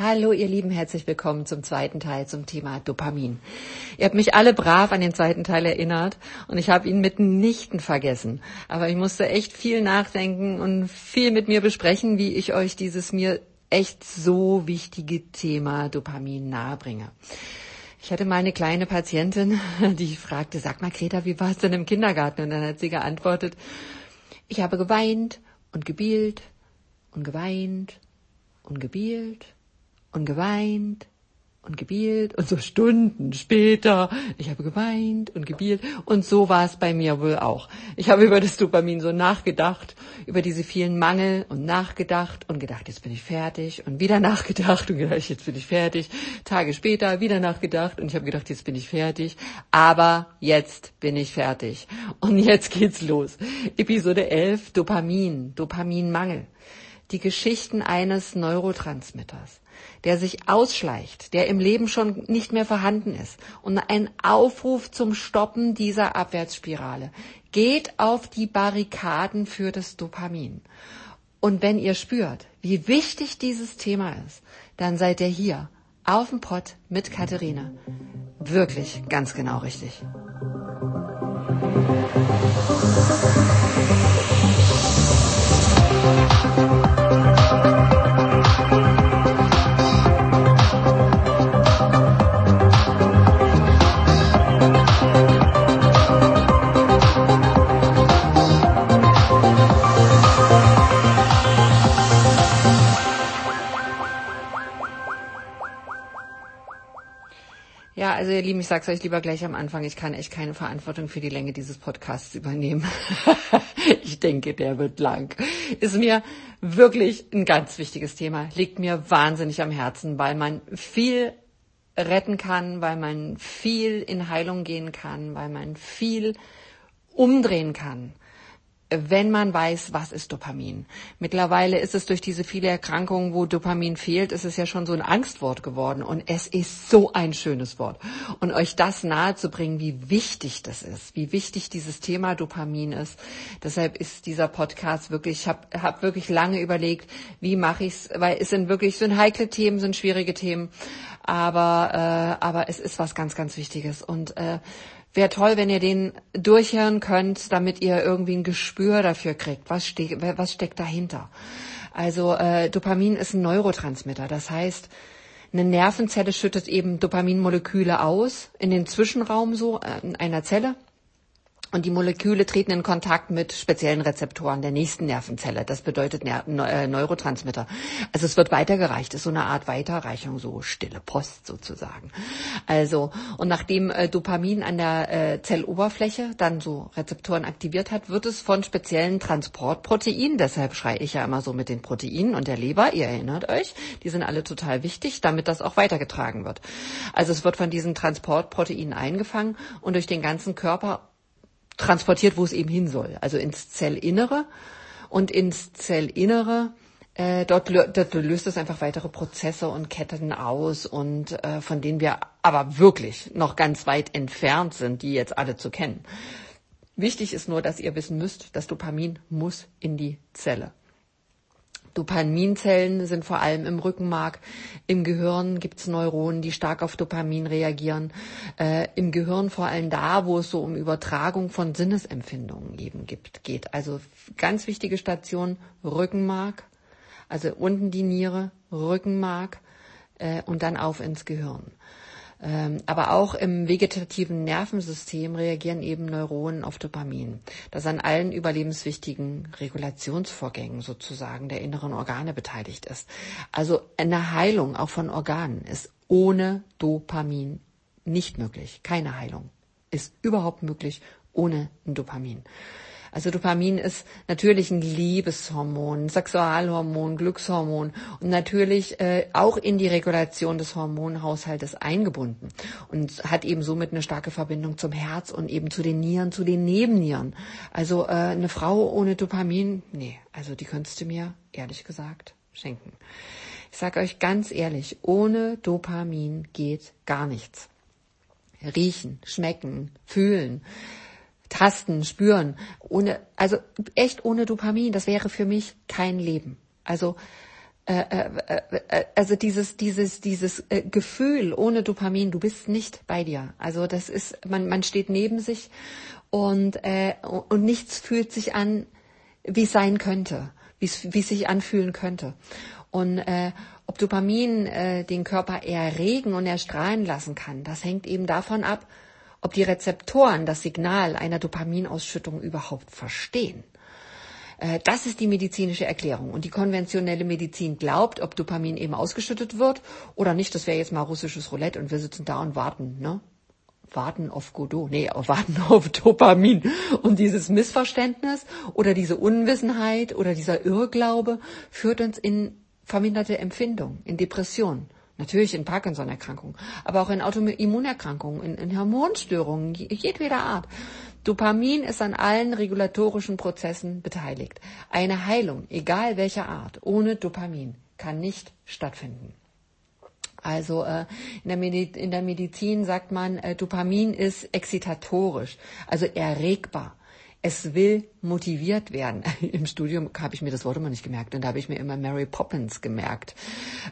Hallo ihr Lieben, herzlich willkommen zum zweiten Teil zum Thema Dopamin. Ihr habt mich alle brav an den zweiten Teil erinnert und ich habe ihn mitnichten vergessen. Aber ich musste echt viel nachdenken und viel mit mir besprechen, wie ich euch dieses mir echt so wichtige Thema Dopamin nahebringe. Ich hatte mal eine kleine Patientin, die fragte, sag mal Greta, wie war es denn im Kindergarten? Und dann hat sie geantwortet, ich habe geweint und gebielt und geweint und gebielt und geweint und gebielt und so Stunden später, ich habe geweint und gebielt und so war es bei mir wohl auch. Ich habe über das Dopamin so nachgedacht, über diese vielen Mangel und nachgedacht und gedacht, jetzt bin ich fertig und wieder nachgedacht und gedacht, jetzt bin ich fertig. Tage später wieder nachgedacht und ich habe gedacht, jetzt bin ich fertig, aber jetzt bin ich fertig. Und jetzt geht's los. Episode 11, Dopamin, Dopaminmangel. Die Geschichten eines Neurotransmitters der sich ausschleicht, der im Leben schon nicht mehr vorhanden ist und ein Aufruf zum Stoppen dieser Abwärtsspirale. Geht auf die Barrikaden für das Dopamin. Und wenn ihr spürt, wie wichtig dieses Thema ist, dann seid ihr hier auf dem Pott mit Katharina. Wirklich ganz genau richtig. Also ihr Lieben, ich sag's euch lieber gleich am Anfang, ich kann echt keine Verantwortung für die Länge dieses Podcasts übernehmen. ich denke, der wird lang. Ist mir wirklich ein ganz wichtiges Thema, liegt mir wahnsinnig am Herzen, weil man viel retten kann, weil man viel in Heilung gehen kann, weil man viel umdrehen kann wenn man weiß, was ist Dopamin. Mittlerweile ist es durch diese viele Erkrankungen, wo Dopamin fehlt, ist es ja schon so ein Angstwort geworden. Und es ist so ein schönes Wort. Und euch das nahezubringen, wie wichtig das ist, wie wichtig dieses Thema Dopamin ist. Deshalb ist dieser Podcast wirklich, ich habe hab wirklich lange überlegt, wie mache ich's, weil es sind wirklich, sind heikle Themen, sind schwierige Themen. Aber, äh, aber es ist was ganz, ganz Wichtiges. Und äh, Wäre toll, wenn ihr den durchhören könnt, damit ihr irgendwie ein Gespür dafür kriegt, was, ste was steckt dahinter. Also äh, Dopamin ist ein Neurotransmitter. Das heißt, eine Nervenzelle schüttet eben Dopaminmoleküle aus in den Zwischenraum so äh, in einer Zelle. Und die Moleküle treten in Kontakt mit speziellen Rezeptoren der nächsten Nervenzelle. Das bedeutet äh, Neurotransmitter. Also es wird weitergereicht, ist so eine Art Weiterreichung, so stille Post sozusagen. Also, und nachdem äh, Dopamin an der äh, Zelloberfläche dann so Rezeptoren aktiviert hat, wird es von speziellen Transportproteinen, deshalb schreie ich ja immer so mit den Proteinen und der Leber, ihr erinnert euch, die sind alle total wichtig, damit das auch weitergetragen wird. Also es wird von diesen Transportproteinen eingefangen und durch den ganzen Körper transportiert, wo es eben hin soll, also ins Zellinnere. Und ins Zellinnere, äh, dort, dort löst es einfach weitere Prozesse und Ketten aus und äh, von denen wir aber wirklich noch ganz weit entfernt sind, die jetzt alle zu kennen. Wichtig ist nur, dass ihr wissen müsst, das Dopamin muss in die Zelle. Dopaminzellen sind vor allem im Rückenmark. Im Gehirn gibt es Neuronen, die stark auf Dopamin reagieren. Äh, Im Gehirn vor allem da, wo es so um Übertragung von Sinnesempfindungen eben gibt, geht. Also ganz wichtige Station, Rückenmark, also unten die Niere, Rückenmark äh, und dann auf ins Gehirn. Ähm, aber auch im vegetativen Nervensystem reagieren eben Neuronen auf Dopamin, das an allen überlebenswichtigen Regulationsvorgängen sozusagen der inneren Organe beteiligt ist. Also eine Heilung auch von Organen ist ohne Dopamin nicht möglich. Keine Heilung ist überhaupt möglich ohne Dopamin. Also Dopamin ist natürlich ein Liebeshormon, Sexualhormon, Glückshormon und natürlich äh, auch in die Regulation des Hormonhaushaltes eingebunden und hat eben somit eine starke Verbindung zum Herz und eben zu den Nieren, zu den Nebennieren. Also äh, eine Frau ohne Dopamin, nee, also die könntest du mir ehrlich gesagt schenken. Ich sage euch ganz ehrlich, ohne Dopamin geht gar nichts. Riechen, schmecken, fühlen, tasten, spüren, ohne, also echt ohne Dopamin, das wäre für mich kein Leben. Also äh, äh, äh, also dieses dieses dieses äh, Gefühl ohne Dopamin, du bist nicht bei dir. Also das ist man man steht neben sich und äh, und nichts fühlt sich an, wie es sein könnte, wie es wie es sich anfühlen könnte. Und äh, ob Dopamin äh, den Körper erregen und erstrahlen lassen kann, das hängt eben davon ab, ob die Rezeptoren das Signal einer Dopaminausschüttung überhaupt verstehen. Äh, das ist die medizinische Erklärung. Und die konventionelle Medizin glaubt, ob Dopamin eben ausgeschüttet wird oder nicht. Das wäre jetzt mal russisches Roulette und wir sitzen da und warten, ne? Warten auf Godot, nee, warten auf Dopamin. Und dieses Missverständnis oder diese Unwissenheit oder dieser Irrglaube führt uns in verminderte Empfindung, in Depression. Natürlich in Parkinson-Erkrankungen, aber auch in Autoimmunerkrankungen, in, in Hormonstörungen jedweder Art. Dopamin ist an allen regulatorischen Prozessen beteiligt. Eine Heilung, egal welcher Art, ohne Dopamin kann nicht stattfinden. Also äh, in, der Medi in der Medizin sagt man, äh, Dopamin ist exzitatorisch, also erregbar. Es will motiviert werden. Im Studium habe ich mir das Wort immer nicht gemerkt und da habe ich mir immer Mary Poppins gemerkt.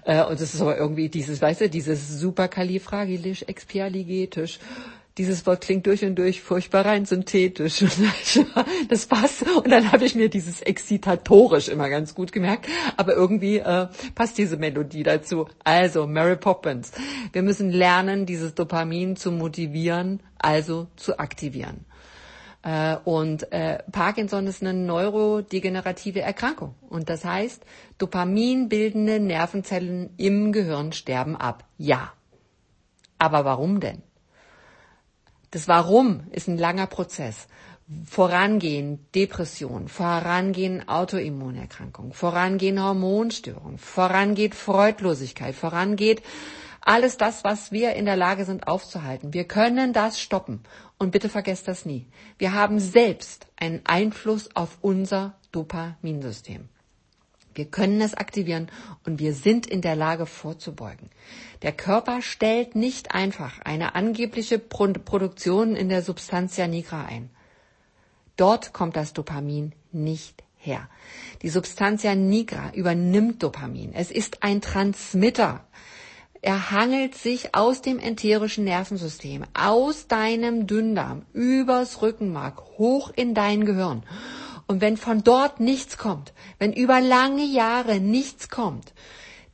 Äh, und das ist aber irgendwie dieses, weißt du, dieses superkalifragilisch expialigetisch dieses Wort klingt durch und durch furchtbar rein synthetisch. Das passt. Und dann habe ich mir dieses exzitatorisch immer ganz gut gemerkt. Aber irgendwie äh, passt diese Melodie dazu. Also, Mary Poppins. Wir müssen lernen, dieses Dopamin zu motivieren, also zu aktivieren. Äh, und äh, Parkinson ist eine neurodegenerative Erkrankung. Und das heißt, dopaminbildende Nervenzellen im Gehirn sterben ab. Ja. Aber warum denn? Das Warum ist ein langer Prozess. Vorangehen Depression, vorangehen Autoimmunerkrankung, vorangehen Hormonstörung, vorangeht Freudlosigkeit, vorangeht alles das, was wir in der Lage sind aufzuhalten. Wir können das stoppen. Und bitte vergesst das nie. Wir haben selbst einen Einfluss auf unser Dopaminsystem. Wir können es aktivieren und wir sind in der Lage vorzubeugen. Der Körper stellt nicht einfach eine angebliche Produktion in der Substantia nigra ein. Dort kommt das Dopamin nicht her. Die Substantia nigra übernimmt Dopamin. Es ist ein Transmitter. Er hangelt sich aus dem enterischen Nervensystem, aus deinem Dünndarm, übers Rückenmark, hoch in dein Gehirn. Und wenn von dort nichts kommt, wenn über lange Jahre nichts kommt,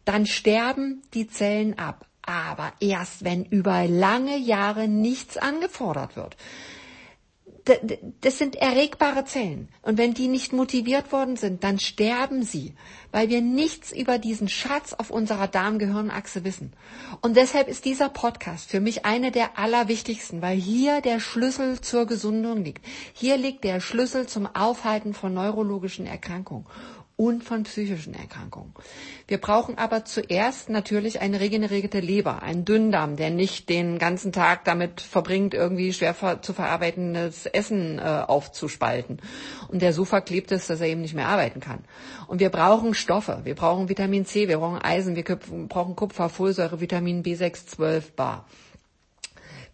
dann sterben die Zellen ab. Aber erst wenn über lange Jahre nichts angefordert wird, das sind erregbare Zellen. Und wenn die nicht motiviert worden sind, dann sterben sie, weil wir nichts über diesen Schatz auf unserer Darm-Gehirn-Achse wissen. Und deshalb ist dieser Podcast für mich eine der allerwichtigsten, weil hier der Schlüssel zur Gesundung liegt. Hier liegt der Schlüssel zum Aufhalten von neurologischen Erkrankungen und von psychischen Erkrankungen. Wir brauchen aber zuerst natürlich eine regenerierte Leber, einen Dünndarm, der nicht den ganzen Tag damit verbringt, irgendwie schwer zu verarbeitendes Essen äh, aufzuspalten und der so verklebt ist, dass er eben nicht mehr arbeiten kann. Und wir brauchen Stoffe, wir brauchen Vitamin C, wir brauchen Eisen, wir brauchen Kupfer, Folsäure, Vitamin B6, 12 Bar.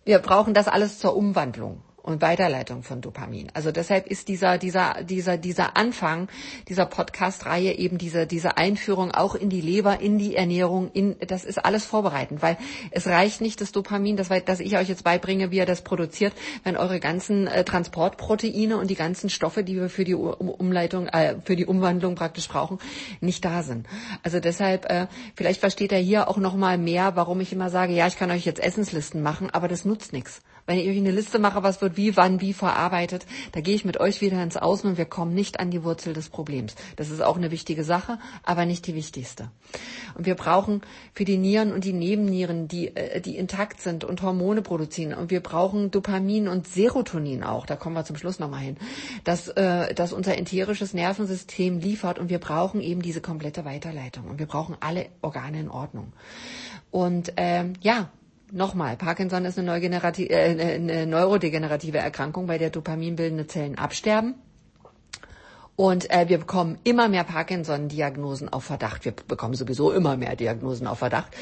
Wir brauchen das alles zur Umwandlung und Weiterleitung von Dopamin. Also deshalb ist dieser, dieser, dieser, dieser Anfang dieser Podcast-Reihe eben diese, diese Einführung auch in die Leber, in die Ernährung, in, das ist alles vorbereitend, weil es reicht nicht das Dopamin, das, das ich euch jetzt beibringe, wie ihr das produziert, wenn eure ganzen äh, Transportproteine und die ganzen Stoffe, die wir für die Umleitung, äh, für die Umwandlung praktisch brauchen, nicht da sind. Also deshalb, äh, vielleicht versteht er hier auch nochmal mehr, warum ich immer sage, ja, ich kann euch jetzt Essenslisten machen, aber das nutzt nichts. Wenn ich euch eine Liste mache, was wird wie, wann, wie verarbeitet, da gehe ich mit euch wieder ins Außen und wir kommen nicht an die Wurzel des Problems. Das ist auch eine wichtige Sache, aber nicht die wichtigste. Und wir brauchen für die Nieren und die Nebennieren, die, äh, die intakt sind und Hormone produzieren. Und wir brauchen Dopamin und Serotonin auch. Da kommen wir zum Schluss nochmal hin. Dass, äh, dass unser enterisches Nervensystem liefert und wir brauchen eben diese komplette Weiterleitung. Und wir brauchen alle Organe in Ordnung. Und ähm, ja, Nochmal, Parkinson ist eine, äh, eine neurodegenerative Erkrankung, bei der dopaminbildende Zellen absterben. Und äh, wir bekommen immer mehr Parkinson-Diagnosen auf Verdacht. Wir bekommen sowieso immer mehr Diagnosen auf Verdacht.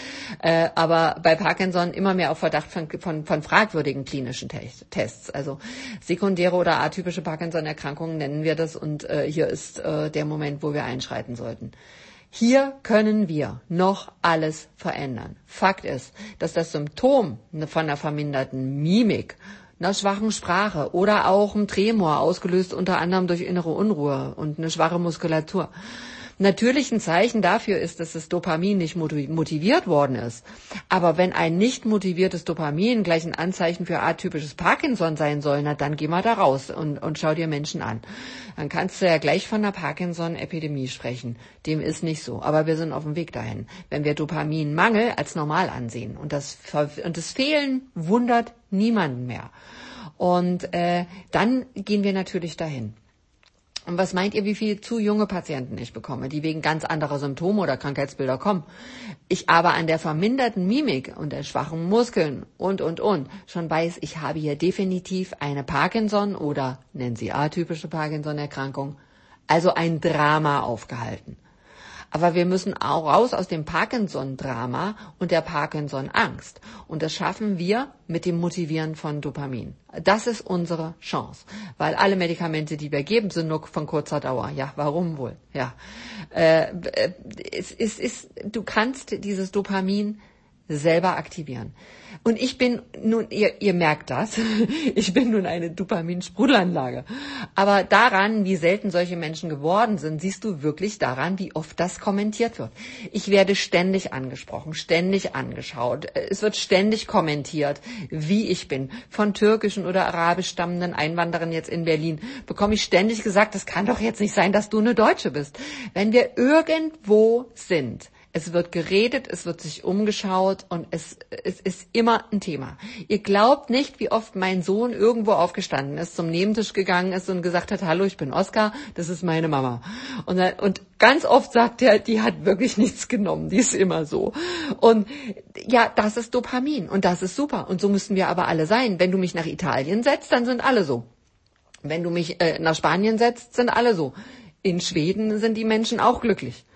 Äh, aber bei Parkinson immer mehr auf Verdacht von, von, von fragwürdigen klinischen Tests. Also sekundäre oder atypische Parkinson-Erkrankungen nennen wir das. Und äh, hier ist äh, der Moment, wo wir einschreiten sollten. Hier können wir noch alles verändern. Fakt ist, dass das Symptom von einer verminderten Mimik, einer schwachen Sprache oder auch einem Tremor, ausgelöst unter anderem durch innere Unruhe und eine schwache Muskulatur, natürlich ein Zeichen dafür ist, dass das Dopamin nicht motiviert worden ist. Aber wenn ein nicht motiviertes Dopamin gleich ein Anzeichen für atypisches Parkinson sein soll, na dann geh mal da raus und, und schau dir Menschen an. Dann kannst du ja gleich von einer Parkinson-Epidemie sprechen. Dem ist nicht so. Aber wir sind auf dem Weg dahin. Wenn wir Dopaminmangel als normal ansehen und das, und das Fehlen wundert niemanden mehr. Und äh, dann gehen wir natürlich dahin. Und was meint ihr, wie viele zu junge Patienten ich bekomme, die wegen ganz anderer Symptome oder Krankheitsbilder kommen? Ich aber an der verminderten Mimik und der schwachen Muskeln und, und, und schon weiß, ich habe hier definitiv eine Parkinson oder nennen Sie atypische Parkinson-Erkrankung, also ein Drama aufgehalten. Aber wir müssen auch raus aus dem Parkinson-Drama und der Parkinson-Angst. Und das schaffen wir mit dem Motivieren von Dopamin. Das ist unsere Chance. Weil alle Medikamente, die wir geben, sind nur von kurzer Dauer. Ja, warum wohl? Ja. Äh, es, es ist, du kannst dieses Dopamin selber aktivieren. Und ich bin nun, ihr, ihr merkt das, ich bin nun eine Dopamin-Sprudelanlage. Aber daran, wie selten solche Menschen geworden sind, siehst du wirklich daran, wie oft das kommentiert wird. Ich werde ständig angesprochen, ständig angeschaut. Es wird ständig kommentiert, wie ich bin. Von türkischen oder arabisch stammenden Einwanderern jetzt in Berlin bekomme ich ständig gesagt, das kann doch jetzt nicht sein, dass du eine Deutsche bist. Wenn wir irgendwo sind, es wird geredet, es wird sich umgeschaut und es, es ist immer ein Thema. Ihr glaubt nicht, wie oft mein Sohn irgendwo aufgestanden ist, zum Nebentisch gegangen ist und gesagt hat, hallo, ich bin Oskar, das ist meine Mama. Und, und ganz oft sagt er, die hat wirklich nichts genommen, die ist immer so. Und ja, das ist Dopamin und das ist super. Und so müssen wir aber alle sein. Wenn du mich nach Italien setzt, dann sind alle so. Wenn du mich äh, nach Spanien setzt, sind alle so. In Schweden sind die Menschen auch glücklich.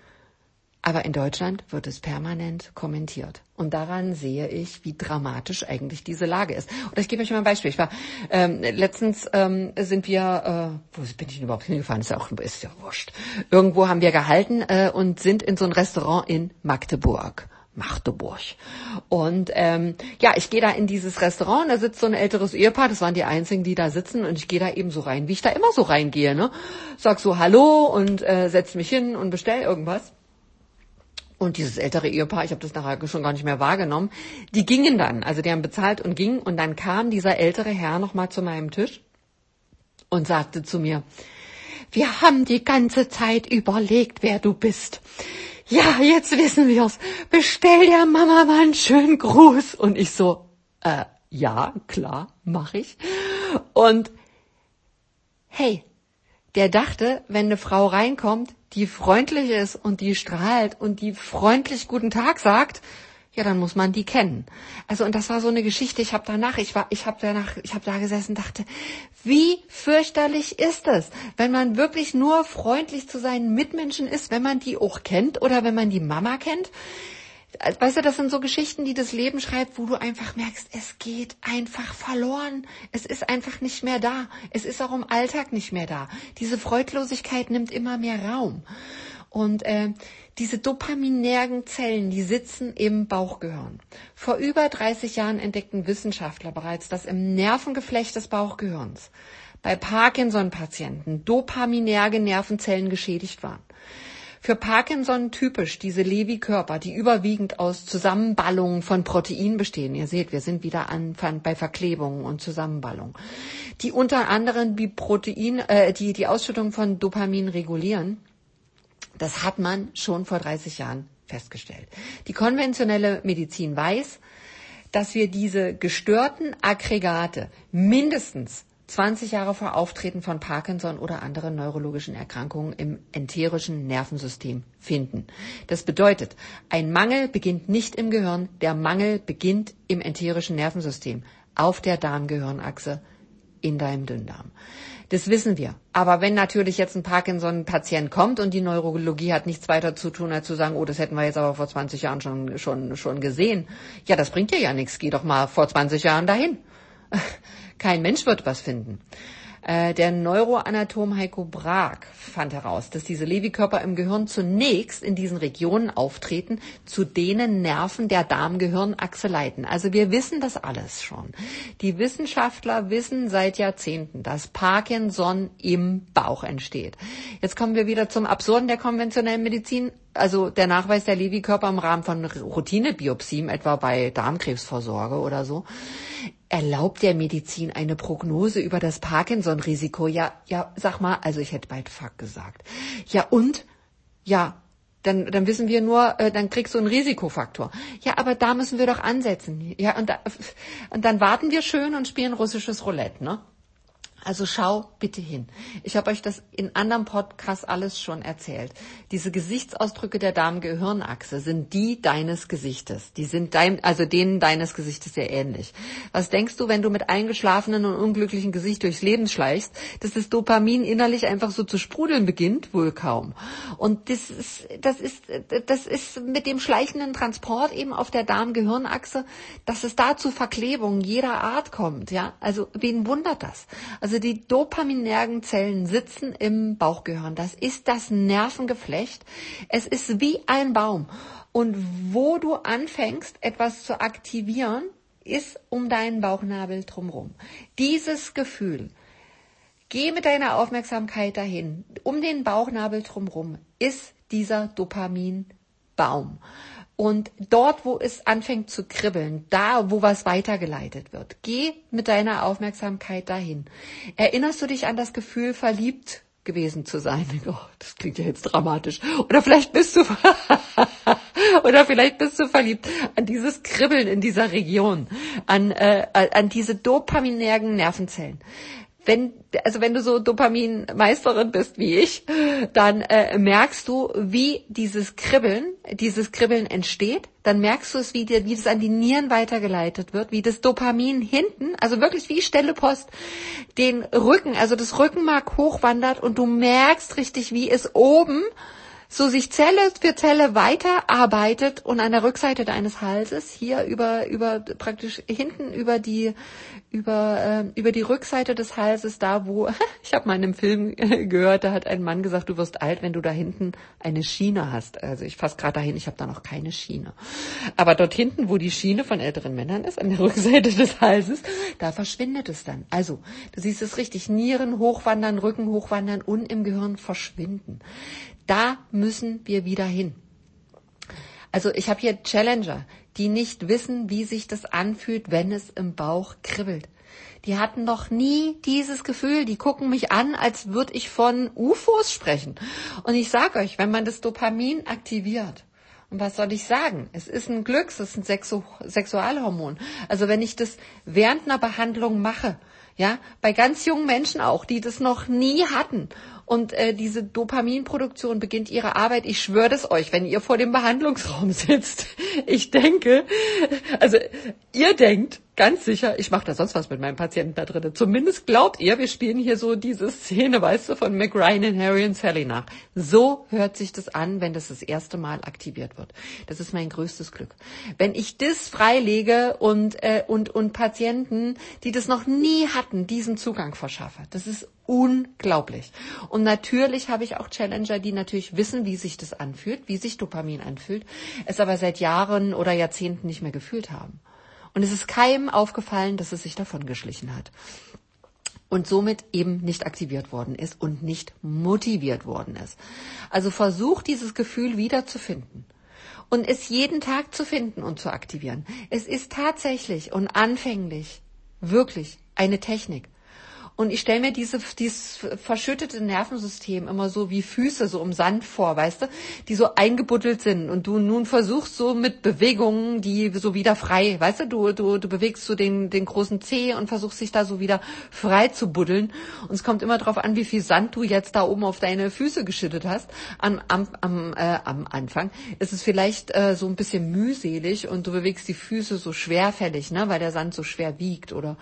Aber in Deutschland wird es permanent kommentiert. Und daran sehe ich, wie dramatisch eigentlich diese Lage ist. Und ich gebe euch mal ein Beispiel. Ich war ähm, letztens ähm, sind wir, äh, wo bin ich denn überhaupt hingefahren? Ist ja auch ist ja wurscht. Irgendwo haben wir gehalten äh, und sind in so ein Restaurant in Magdeburg. Magdeburg. Und ähm, ja, ich gehe da in dieses Restaurant, da sitzt so ein älteres Ehepaar, das waren die einzigen, die da sitzen, und ich gehe da eben so rein, wie ich da immer so reingehe, ne? Sag so Hallo und äh, setz mich hin und bestell irgendwas. Und dieses ältere Ehepaar, ich habe das nachher schon gar nicht mehr wahrgenommen, die gingen dann, also die haben bezahlt und gingen und dann kam dieser ältere Herr nochmal zu meinem Tisch und sagte zu mir, wir haben die ganze Zeit überlegt, wer du bist. Ja, jetzt wissen wir's. Bestell der Mama mal einen schönen Gruß. Und ich so, äh, ja, klar, mach ich. Und hey, der dachte, wenn eine Frau reinkommt, die freundlich ist und die strahlt und die freundlich guten Tag sagt, ja, dann muss man die kennen. Also und das war so eine Geschichte. Ich habe danach, ich war, ich habe danach, ich habe da gesessen, dachte, wie fürchterlich ist es, wenn man wirklich nur freundlich zu seinen Mitmenschen ist, wenn man die auch kennt oder wenn man die Mama kennt weißt du, das sind so Geschichten, die das Leben schreibt, wo du einfach merkst, es geht einfach verloren. Es ist einfach nicht mehr da. Es ist auch im Alltag nicht mehr da. Diese Freudlosigkeit nimmt immer mehr Raum. Und äh, diese dopaminärgen Zellen, die sitzen im Bauchgehirn. Vor über 30 Jahren entdeckten Wissenschaftler bereits, dass im Nervengeflecht des Bauchgehirns bei Parkinson-Patienten dopaminerge Nervenzellen geschädigt waren. Für Parkinson typisch diese Lewy-Körper, die überwiegend aus Zusammenballungen von Proteinen bestehen. Ihr seht, wir sind wieder an, bei Verklebungen und Zusammenballungen, die unter anderem die Protein, äh, die die Ausschüttung von Dopamin regulieren. Das hat man schon vor 30 Jahren festgestellt. Die konventionelle Medizin weiß, dass wir diese gestörten Aggregate mindestens 20 Jahre vor Auftreten von Parkinson oder anderen neurologischen Erkrankungen im enterischen Nervensystem finden. Das bedeutet, ein Mangel beginnt nicht im Gehirn, der Mangel beginnt im enterischen Nervensystem, auf der Darmgehirnachse in deinem Dünndarm. Das wissen wir. Aber wenn natürlich jetzt ein Parkinson-Patient kommt und die Neurologie hat nichts weiter zu tun, als zu sagen, oh, das hätten wir jetzt aber vor 20 Jahren schon, schon, schon gesehen. Ja, das bringt dir ja nichts. Geh doch mal vor 20 Jahren dahin. Kein Mensch wird was finden. Äh, der Neuroanatom Heiko Brag fand heraus, dass diese Lewy-Körper im Gehirn zunächst in diesen Regionen auftreten, zu denen Nerven der Darm-Gehirn-Achse leiten. Also wir wissen das alles schon. Die Wissenschaftler wissen seit Jahrzehnten, dass Parkinson im Bauch entsteht. Jetzt kommen wir wieder zum Absurden der konventionellen Medizin also der Nachweis der Lewy-Körper im Rahmen von Routinebiopsien, etwa bei Darmkrebsvorsorge oder so, erlaubt der Medizin eine Prognose über das Parkinson-Risiko. Ja, ja, sag mal, also ich hätte bald Fuck gesagt. Ja und? Ja, dann, dann wissen wir nur, äh, dann kriegst du einen Risikofaktor. Ja, aber da müssen wir doch ansetzen. Ja, und, da, und dann warten wir schön und spielen russisches Roulette, ne? Also schau bitte hin. Ich habe euch das in anderen Podcasts alles schon erzählt. Diese Gesichtsausdrücke der Darm-Gehirnachse sind die deines Gesichtes. Die sind dein, also denen deines Gesichtes sehr ähnlich. Was denkst du, wenn du mit eingeschlafenen und unglücklichen Gesicht durchs Leben schleichst, dass das Dopamin innerlich einfach so zu sprudeln beginnt? Wohl kaum. Und das ist, das ist, das ist mit dem schleichenden Transport eben auf der Darm-Gehirnachse, dass es da zu Verklebungen jeder Art kommt. Ja, also wen wundert das? Also also die dopaminergen Zellen sitzen im Bauchgehirn. Das ist das Nervengeflecht. Es ist wie ein Baum. Und wo du anfängst, etwas zu aktivieren, ist um deinen Bauchnabel drumherum. Dieses Gefühl, geh mit deiner Aufmerksamkeit dahin, um den Bauchnabel drumherum, ist dieser Dopaminbaum. Und dort, wo es anfängt zu kribbeln, da, wo was weitergeleitet wird, geh mit deiner Aufmerksamkeit dahin. Erinnerst du dich an das Gefühl, verliebt gewesen zu sein? Oh, das klingt ja jetzt dramatisch. Oder vielleicht bist du, oder vielleicht bist du verliebt an dieses Kribbeln in dieser Region, an, äh, an diese dopaminergen Nervenzellen wenn, also wenn du so Dopaminmeisterin bist wie ich, dann äh, merkst du, wie dieses Kribbeln, dieses Kribbeln entsteht. Dann merkst du es, wie, dir, wie das an die Nieren weitergeleitet wird, wie das Dopamin hinten, also wirklich wie Stelle Post, den Rücken, also das Rückenmark hochwandert und du merkst richtig, wie es oben so sich Zelle für Zelle weiterarbeitet und an der Rückseite deines Halses hier über über praktisch hinten über die über äh, über die Rückseite des Halses da wo ich habe mal in einem Film gehört da hat ein Mann gesagt du wirst alt wenn du da hinten eine Schiene hast. Also ich fasse gerade dahin ich habe da noch keine Schiene. Aber dort hinten wo die Schiene von älteren Männern ist an der Rückseite des Halses da verschwindet es dann. Also du siehst es richtig Nieren hochwandern Rücken hochwandern und im Gehirn verschwinden da müssen wir wieder hin. Also ich habe hier Challenger, die nicht wissen, wie sich das anfühlt, wenn es im Bauch kribbelt. Die hatten noch nie dieses Gefühl. Die gucken mich an, als würde ich von UFOs sprechen. Und ich sage euch, wenn man das Dopamin aktiviert, und was soll ich sagen? Es ist ein Glücks, es ist ein Sexu Sexualhormon. Also wenn ich das während einer Behandlung mache, ja, bei ganz jungen Menschen auch, die das noch nie hatten und äh, diese Dopaminproduktion beginnt ihre Arbeit. Ich schwöre das euch, wenn ihr vor dem Behandlungsraum sitzt. Ich denke, also ihr denkt ganz sicher, ich mache da sonst was mit meinem Patienten da drin. Zumindest glaubt ihr, wir spielen hier so diese Szene, weißt du, von McRyan und Harry und Sally nach. So hört sich das an, wenn das das erste Mal aktiviert wird. Das ist mein größtes Glück. Wenn ich das freilege und, äh, und, und Patienten, die das noch nie hatten, diesen Zugang verschaffe. Das ist unglaublich. Und natürlich habe ich auch Challenger, die natürlich wissen, wie sich das anfühlt, wie sich Dopamin anfühlt, es aber seit Jahren oder Jahrzehnten nicht mehr gefühlt haben. Und es ist keinem aufgefallen, dass es sich davon geschlichen hat. Und somit eben nicht aktiviert worden ist und nicht motiviert worden ist. Also versuch dieses Gefühl wiederzufinden und es jeden Tag zu finden und zu aktivieren. Es ist tatsächlich und anfänglich wirklich eine Technik. Und ich stelle mir diese, dieses verschüttete Nervensystem immer so wie Füße so um Sand vor, weißt du, die so eingebuddelt sind und du nun versuchst so mit Bewegungen, die so wieder frei, weißt du, du, du, du bewegst so den, den großen Zeh und versuchst dich da so wieder frei zu buddeln. Und es kommt immer darauf an, wie viel Sand du jetzt da oben auf deine Füße geschüttet hast. Am, am, am, äh, am Anfang ist es vielleicht äh, so ein bisschen mühselig und du bewegst die Füße so schwerfällig, ne, weil der Sand so schwer wiegt oder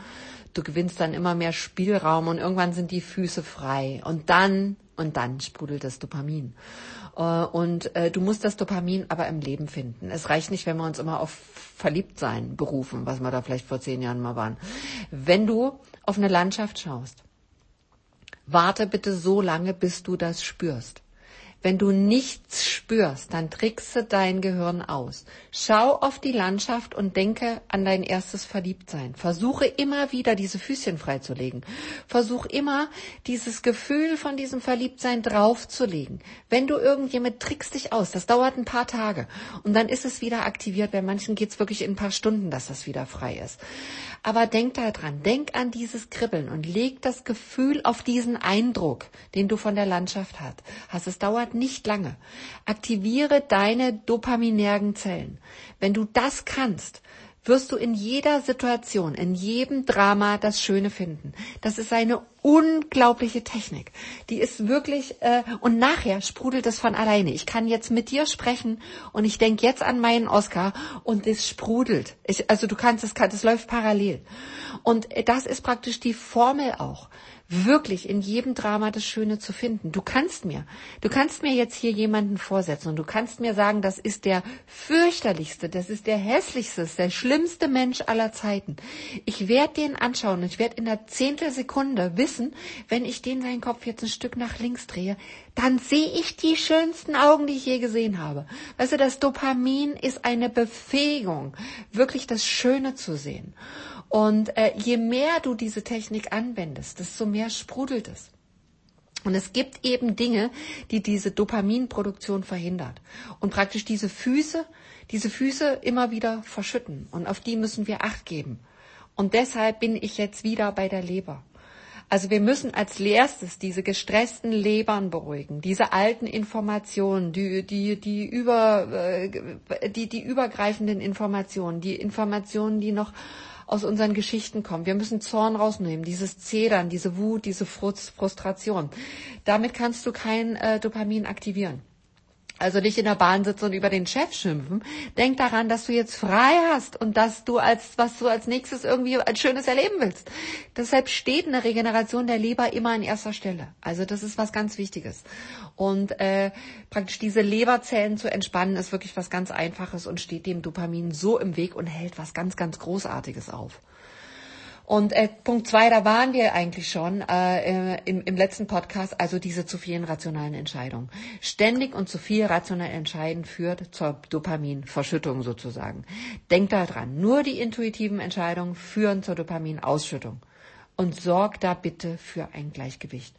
du gewinnst dann immer mehr Spielraum und irgendwann sind die Füße frei. Und dann, und dann sprudelt das Dopamin. Äh, und äh, du musst das Dopamin aber im Leben finden. Es reicht nicht, wenn wir uns immer auf Verliebtsein berufen, was wir da vielleicht vor zehn Jahren mal waren. Wenn du auf eine Landschaft schaust Warte bitte so lange, bis du das spürst. Wenn du nichts spürst, dann trickse dein Gehirn aus. Schau auf die Landschaft und denke an dein erstes Verliebtsein. Versuche immer wieder diese Füßchen freizulegen. Versuch immer dieses Gefühl von diesem Verliebtsein draufzulegen. Wenn du irgendjemand trickst dich aus, das dauert ein paar Tage und dann ist es wieder aktiviert. Bei manchen geht es wirklich in ein paar Stunden, dass das wieder frei ist. Aber denk da dran, denk an dieses Kribbeln und leg das Gefühl auf diesen Eindruck, den du von der Landschaft hast. Es dauert nicht lange. Aktiviere deine dopaminergen Zellen. Wenn du das kannst, wirst du in jeder Situation, in jedem Drama das Schöne finden. Das ist eine unglaubliche Technik. Die ist wirklich, äh, und nachher sprudelt es von alleine. Ich kann jetzt mit dir sprechen und ich denke jetzt an meinen Oscar und es sprudelt. Ich, also du kannst, es das läuft parallel. Und das ist praktisch die Formel auch wirklich in jedem Drama das Schöne zu finden. Du kannst mir, du kannst mir jetzt hier jemanden vorsetzen und du kannst mir sagen, das ist der fürchterlichste, das ist der hässlichste, der schlimmste Mensch aller Zeiten. Ich werde den anschauen und ich werde in der Zehntelsekunde wissen, wenn ich den seinen Kopf jetzt ein Stück nach links drehe, dann sehe ich die schönsten Augen, die ich je gesehen habe. Weißt du, das Dopamin ist eine Befähigung, wirklich das Schöne zu sehen. Und äh, je mehr du diese Technik anwendest, desto mehr sprudelt es. Und es gibt eben Dinge, die diese Dopaminproduktion verhindert. Und praktisch diese Füße, diese Füße immer wieder verschütten. Und auf die müssen wir Acht geben. Und deshalb bin ich jetzt wieder bei der Leber. Also wir müssen als erstes diese gestressten Lebern beruhigen, diese alten Informationen, die, die, die, über, äh, die, die übergreifenden Informationen, die Informationen, die noch aus unseren Geschichten kommen. Wir müssen Zorn rausnehmen, dieses Zedern, diese Wut, diese Frustration. Damit kannst du kein äh, Dopamin aktivieren. Also nicht in der Bahn sitzen und über den Chef schimpfen. Denk daran, dass du jetzt frei hast und dass du als, was du als nächstes irgendwie ein schönes erleben willst. Deshalb steht eine Regeneration der Leber immer an erster Stelle. Also das ist was ganz Wichtiges. Und äh, praktisch diese Leberzellen zu entspannen, ist wirklich was ganz Einfaches und steht dem Dopamin so im Weg und hält was ganz, ganz Großartiges auf. Und äh, Punkt zwei, da waren wir eigentlich schon äh, im, im letzten Podcast, also diese zu vielen rationalen Entscheidungen. Ständig und zu viel rationell entscheiden führt zur Dopaminverschüttung sozusagen. Denkt daran, nur die intuitiven Entscheidungen führen zur Dopaminausschüttung. Und sorgt da bitte für ein Gleichgewicht.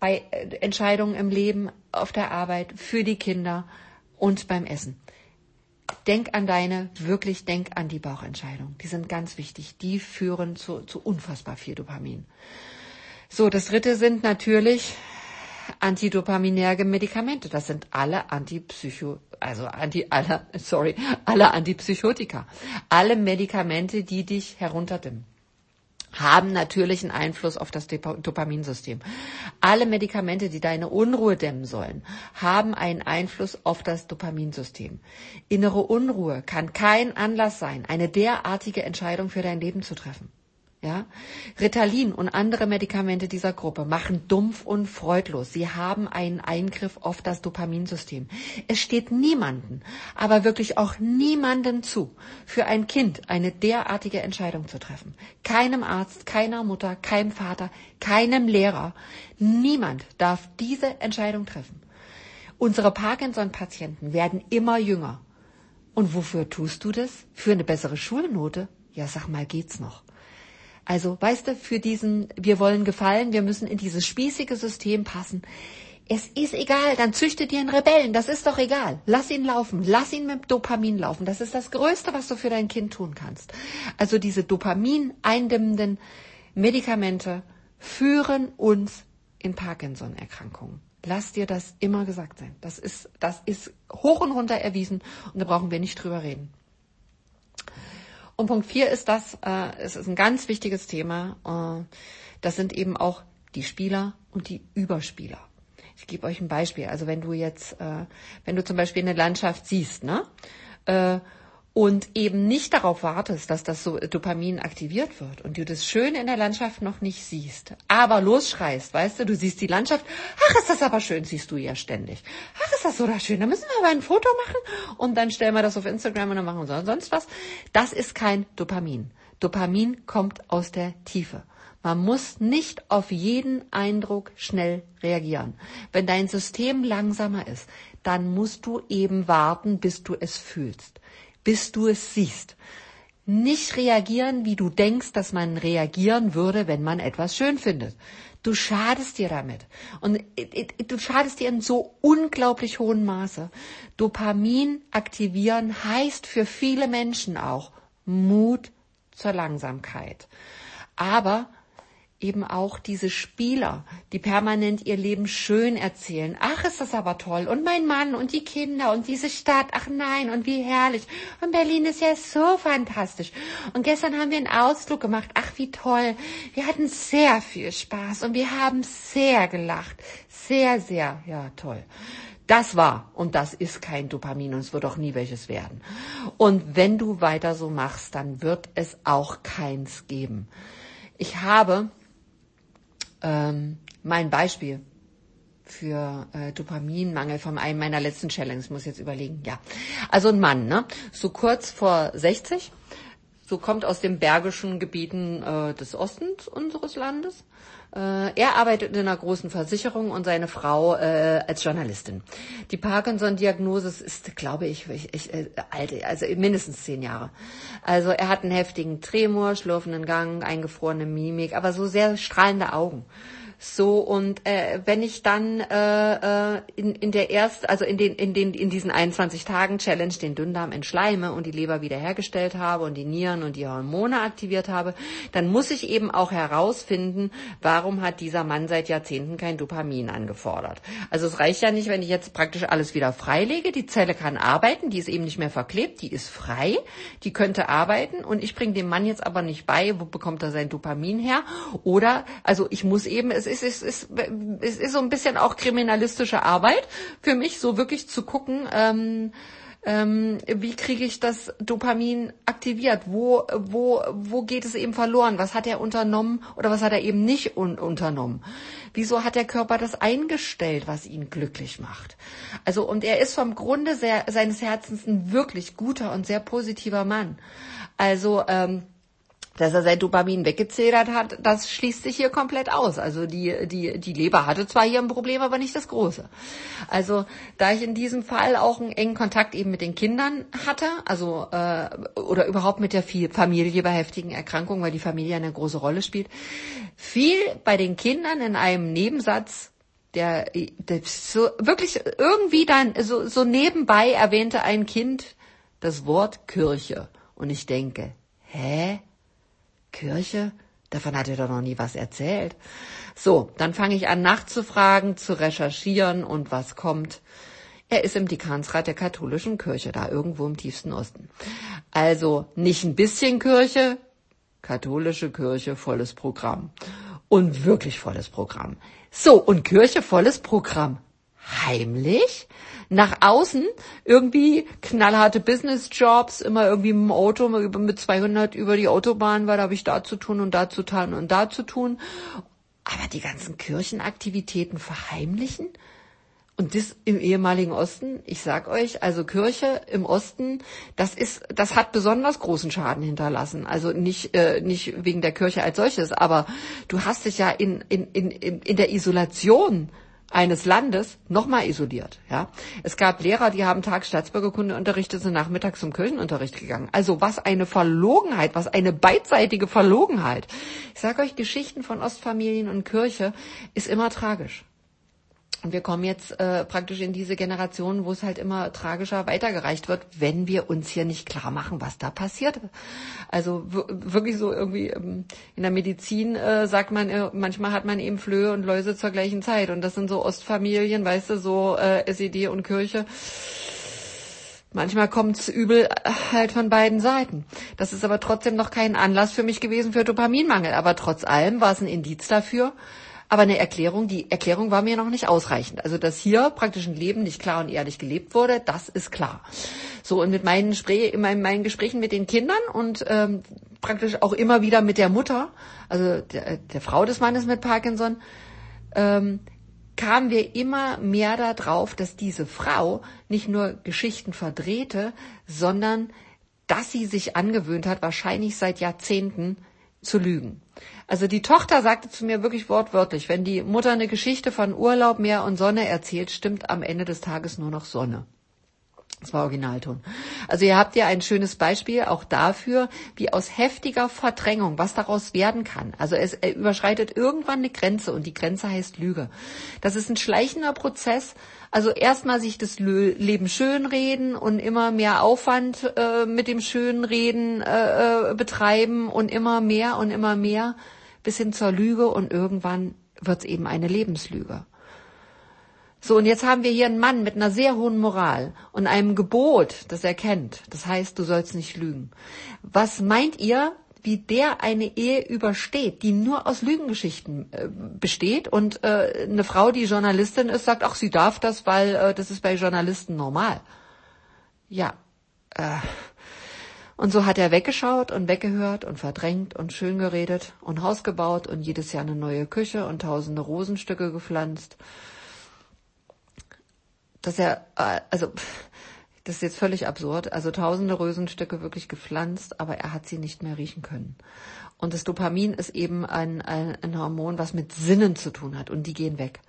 Bei äh, Entscheidungen im Leben, auf der Arbeit, für die Kinder und beim Essen denk an deine, wirklich denk an die Bauchentscheidung. Die sind ganz wichtig. Die führen zu, zu unfassbar viel Dopamin. So, das dritte sind natürlich antidopaminerge Medikamente. Das sind alle Antipsycho, also anti, alle, sorry, alle Antipsychotika. Alle Medikamente, die dich herunterdimmen haben natürlichen Einfluss auf das Dopaminsystem. Alle Medikamente, die deine Unruhe dämmen sollen, haben einen Einfluss auf das Dopaminsystem. Innere Unruhe kann kein Anlass sein, eine derartige Entscheidung für dein Leben zu treffen. Ja? Ritalin und andere Medikamente dieser Gruppe machen dumpf und freudlos. Sie haben einen Eingriff auf das Dopaminsystem. Es steht niemanden, aber wirklich auch niemanden zu, für ein Kind eine derartige Entscheidung zu treffen. Keinem Arzt, keiner Mutter, keinem Vater, keinem Lehrer. Niemand darf diese Entscheidung treffen. Unsere Parkinson-Patienten werden immer jünger. Und wofür tust du das? Für eine bessere Schulnote? Ja, sag mal, geht's noch? Also, weißt du, für diesen, wir wollen gefallen, wir müssen in dieses spießige System passen. Es ist egal, dann züchte dir einen Rebellen, das ist doch egal. Lass ihn laufen, lass ihn mit Dopamin laufen. Das ist das Größte, was du für dein Kind tun kannst. Also diese Dopamin eindämmenden Medikamente führen uns in Parkinson-Erkrankungen. Lass dir das immer gesagt sein. Das ist, das ist hoch und runter erwiesen und da brauchen wir nicht drüber reden. Und Punkt vier ist das, äh, es ist ein ganz wichtiges Thema. Äh, das sind eben auch die Spieler und die Überspieler. Ich gebe euch ein Beispiel. Also wenn du jetzt, äh, wenn du zum Beispiel eine Landschaft siehst, ne? Äh, und eben nicht darauf wartest, dass das so Dopamin aktiviert wird und du das Schöne in der Landschaft noch nicht siehst, aber losschreist, weißt du, du siehst die Landschaft, ach, ist das aber schön, siehst du ja ständig. Ach, ist das so schön, da müssen wir aber ein Foto machen und dann stellen wir das auf Instagram und dann machen wir sonst was. Das ist kein Dopamin. Dopamin kommt aus der Tiefe. Man muss nicht auf jeden Eindruck schnell reagieren. Wenn dein System langsamer ist, dann musst du eben warten, bis du es fühlst bis du es siehst. Nicht reagieren, wie du denkst, dass man reagieren würde, wenn man etwas schön findet. Du schadest dir damit. Und du schadest dir in so unglaublich hohem Maße. Dopamin aktivieren heißt für viele Menschen auch Mut zur Langsamkeit. Aber eben auch diese Spieler, die permanent ihr Leben schön erzählen. Ach, ist das aber toll. Und mein Mann und die Kinder und diese Stadt. Ach nein, und wie herrlich. Und Berlin ist ja so fantastisch. Und gestern haben wir einen Ausflug gemacht. Ach, wie toll. Wir hatten sehr viel Spaß und wir haben sehr gelacht. Sehr, sehr, ja, toll. Das war und das ist kein Dopamin und es wird auch nie welches werden. Und wenn du weiter so machst, dann wird es auch keins geben. Ich habe ähm, mein Beispiel für äh, Dopaminmangel von einem meiner letzten Challenges, muss jetzt überlegen, ja. Also ein Mann, ne? So kurz vor 60, so kommt aus den bergischen Gebieten äh, des Ostens unseres Landes. Äh, er arbeitet in einer großen Versicherung und seine Frau äh, als Journalistin. Die Parkinson-Diagnose ist, glaube ich, ich, ich äh, alte, also mindestens zehn Jahre. Also er hat einen heftigen Tremor, schlurfenden Gang, eingefrorene Mimik, aber so sehr strahlende Augen. So und äh, wenn ich dann äh, äh, in, in der erst, also in den in den in diesen 21 Tagen Challenge den Dünndarm entschleime und die Leber wiederhergestellt habe und die Nieren und die Hormone aktiviert habe, dann muss ich eben auch herausfinden, warum hat dieser Mann seit Jahrzehnten kein Dopamin angefordert. Also es reicht ja nicht, wenn ich jetzt praktisch alles wieder freilege. Die Zelle kann arbeiten, die ist eben nicht mehr verklebt, die ist frei, die könnte arbeiten und ich bringe dem Mann jetzt aber nicht bei, wo bekommt er sein Dopamin her? Oder also ich muss eben es ist, es ist, es ist so ein bisschen auch kriminalistische Arbeit für mich, so wirklich zu gucken, ähm, ähm, wie kriege ich das Dopamin aktiviert? Wo, wo, wo geht es eben verloren? Was hat er unternommen oder was hat er eben nicht un unternommen? Wieso hat der Körper das eingestellt, was ihn glücklich macht? Also, und er ist vom Grunde sehr, seines Herzens ein wirklich guter und sehr positiver Mann. Also, ähm, dass er sein Dopamin weggezedert hat, das schließt sich hier komplett aus. Also die, die, die Leber hatte zwar hier ein Problem, aber nicht das große. Also da ich in diesem Fall auch einen engen Kontakt eben mit den Kindern hatte, also äh, oder überhaupt mit der Familie bei heftigen Erkrankungen, weil die Familie eine große Rolle spielt, fiel bei den Kindern in einem Nebensatz der, der so wirklich irgendwie dann so, so nebenbei erwähnte ein Kind das Wort Kirche. Und ich denke, hä? Kirche? Davon hat er doch noch nie was erzählt. So, dann fange ich an nachzufragen, zu recherchieren und was kommt. Er ist im Dekansrat der katholischen Kirche, da irgendwo im tiefsten Osten. Also nicht ein bisschen Kirche, katholische Kirche, volles Programm. Und wirklich volles Programm. So, und Kirche, volles Programm. Heimlich? nach außen irgendwie knallharte Business-Jobs, immer irgendwie mit dem Auto mit 200 über die Autobahn, weil da habe ich da zu tun und da zu tun und da zu tun. Aber die ganzen Kirchenaktivitäten verheimlichen? Und das im ehemaligen Osten, ich sag euch, also Kirche im Osten, das ist, das hat besonders großen Schaden hinterlassen. Also nicht, äh, nicht wegen der Kirche als solches, aber du hast dich ja in, in, in, in der Isolation eines Landes nochmal isoliert. Ja, es gab Lehrer, die haben Tag Staatsbürgerkunde unterrichtet, sind nachmittags zum Kirchenunterricht gegangen. Also was eine Verlogenheit, was eine beidseitige Verlogenheit. Ich sage euch, Geschichten von Ostfamilien und Kirche ist immer tragisch. Und wir kommen jetzt äh, praktisch in diese Generation, wo es halt immer tragischer weitergereicht wird, wenn wir uns hier nicht klar machen, was da passiert. Also wirklich so irgendwie ähm, in der Medizin äh, sagt man, äh, manchmal hat man eben Flöhe und Läuse zur gleichen Zeit. Und das sind so Ostfamilien, weißt du, so äh, SED und Kirche. Manchmal kommt's übel äh, halt von beiden Seiten. Das ist aber trotzdem noch kein Anlass für mich gewesen für Dopaminmangel. Aber trotz allem war es ein Indiz dafür, aber eine Erklärung, die Erklärung war mir noch nicht ausreichend. Also, dass hier praktisch ein Leben nicht klar und ehrlich gelebt wurde, das ist klar. So, und mit meinen, Spre meinen, meinen Gesprächen mit den Kindern und ähm, praktisch auch immer wieder mit der Mutter, also der, der Frau des Mannes mit Parkinson, ähm, kamen wir immer mehr darauf, dass diese Frau nicht nur Geschichten verdrehte, sondern dass sie sich angewöhnt hat, wahrscheinlich seit Jahrzehnten zu lügen. Also die Tochter sagte zu mir wirklich wortwörtlich, wenn die Mutter eine Geschichte von Urlaub, Meer und Sonne erzählt, stimmt am Ende des Tages nur noch Sonne. Das war Originalton. Also ihr habt ja ein schönes Beispiel auch dafür, wie aus heftiger Verdrängung, was daraus werden kann. Also es überschreitet irgendwann eine Grenze und die Grenze heißt Lüge. Das ist ein schleichender Prozess. Also erstmal sich das Leben schönreden und immer mehr Aufwand äh, mit dem Schönreden äh, äh, betreiben und immer mehr und immer mehr bis hin zur Lüge und irgendwann wird es eben eine Lebenslüge. So, und jetzt haben wir hier einen Mann mit einer sehr hohen Moral und einem Gebot, das er kennt. Das heißt, du sollst nicht lügen. Was meint ihr, wie der eine Ehe übersteht, die nur aus Lügengeschichten äh, besteht und äh, eine Frau, die Journalistin ist, sagt, ach, sie darf das, weil äh, das ist bei Journalisten normal. Ja. Äh, und so hat er weggeschaut und weggehört und verdrängt und schön geredet und Haus gebaut und jedes Jahr eine neue Küche und tausende Rosenstücke gepflanzt dass er, äh, also das ist jetzt völlig absurd, also tausende Rösenstücke wirklich gepflanzt, aber er hat sie nicht mehr riechen können. Und das Dopamin ist eben ein, ein, ein Hormon, was mit Sinnen zu tun hat und die gehen weg.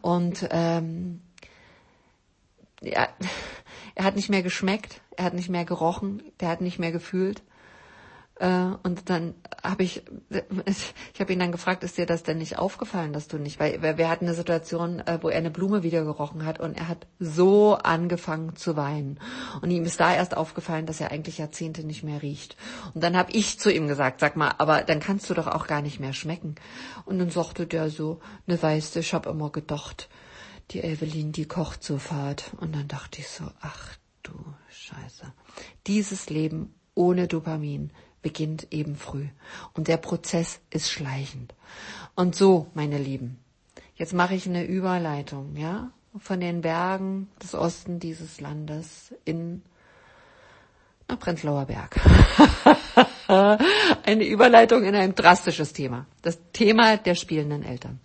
Und ähm, ja, er hat nicht mehr geschmeckt, er hat nicht mehr gerochen, der hat nicht mehr gefühlt. Äh, und dann habe ich, ich habe ihn dann gefragt, ist dir das denn nicht aufgefallen, dass du nicht, weil wir hatten eine Situation, äh, wo er eine Blume wieder gerochen hat und er hat so angefangen zu weinen. Und ihm ist da erst aufgefallen, dass er eigentlich Jahrzehnte nicht mehr riecht. Und dann habe ich zu ihm gesagt, sag mal, aber dann kannst du doch auch gar nicht mehr schmecken. Und dann sagte der so, ne weißt du, ich habe immer gedacht, die Evelyn, die kocht so fad. Und dann dachte ich so, ach du Scheiße. Dieses Leben ohne Dopamin beginnt eben früh. Und der Prozess ist schleichend. Und so, meine Lieben, jetzt mache ich eine Überleitung, ja, von den Bergen des Osten dieses Landes in nach Prenzlauer Berg. eine Überleitung in ein drastisches Thema. Das Thema der spielenden Eltern.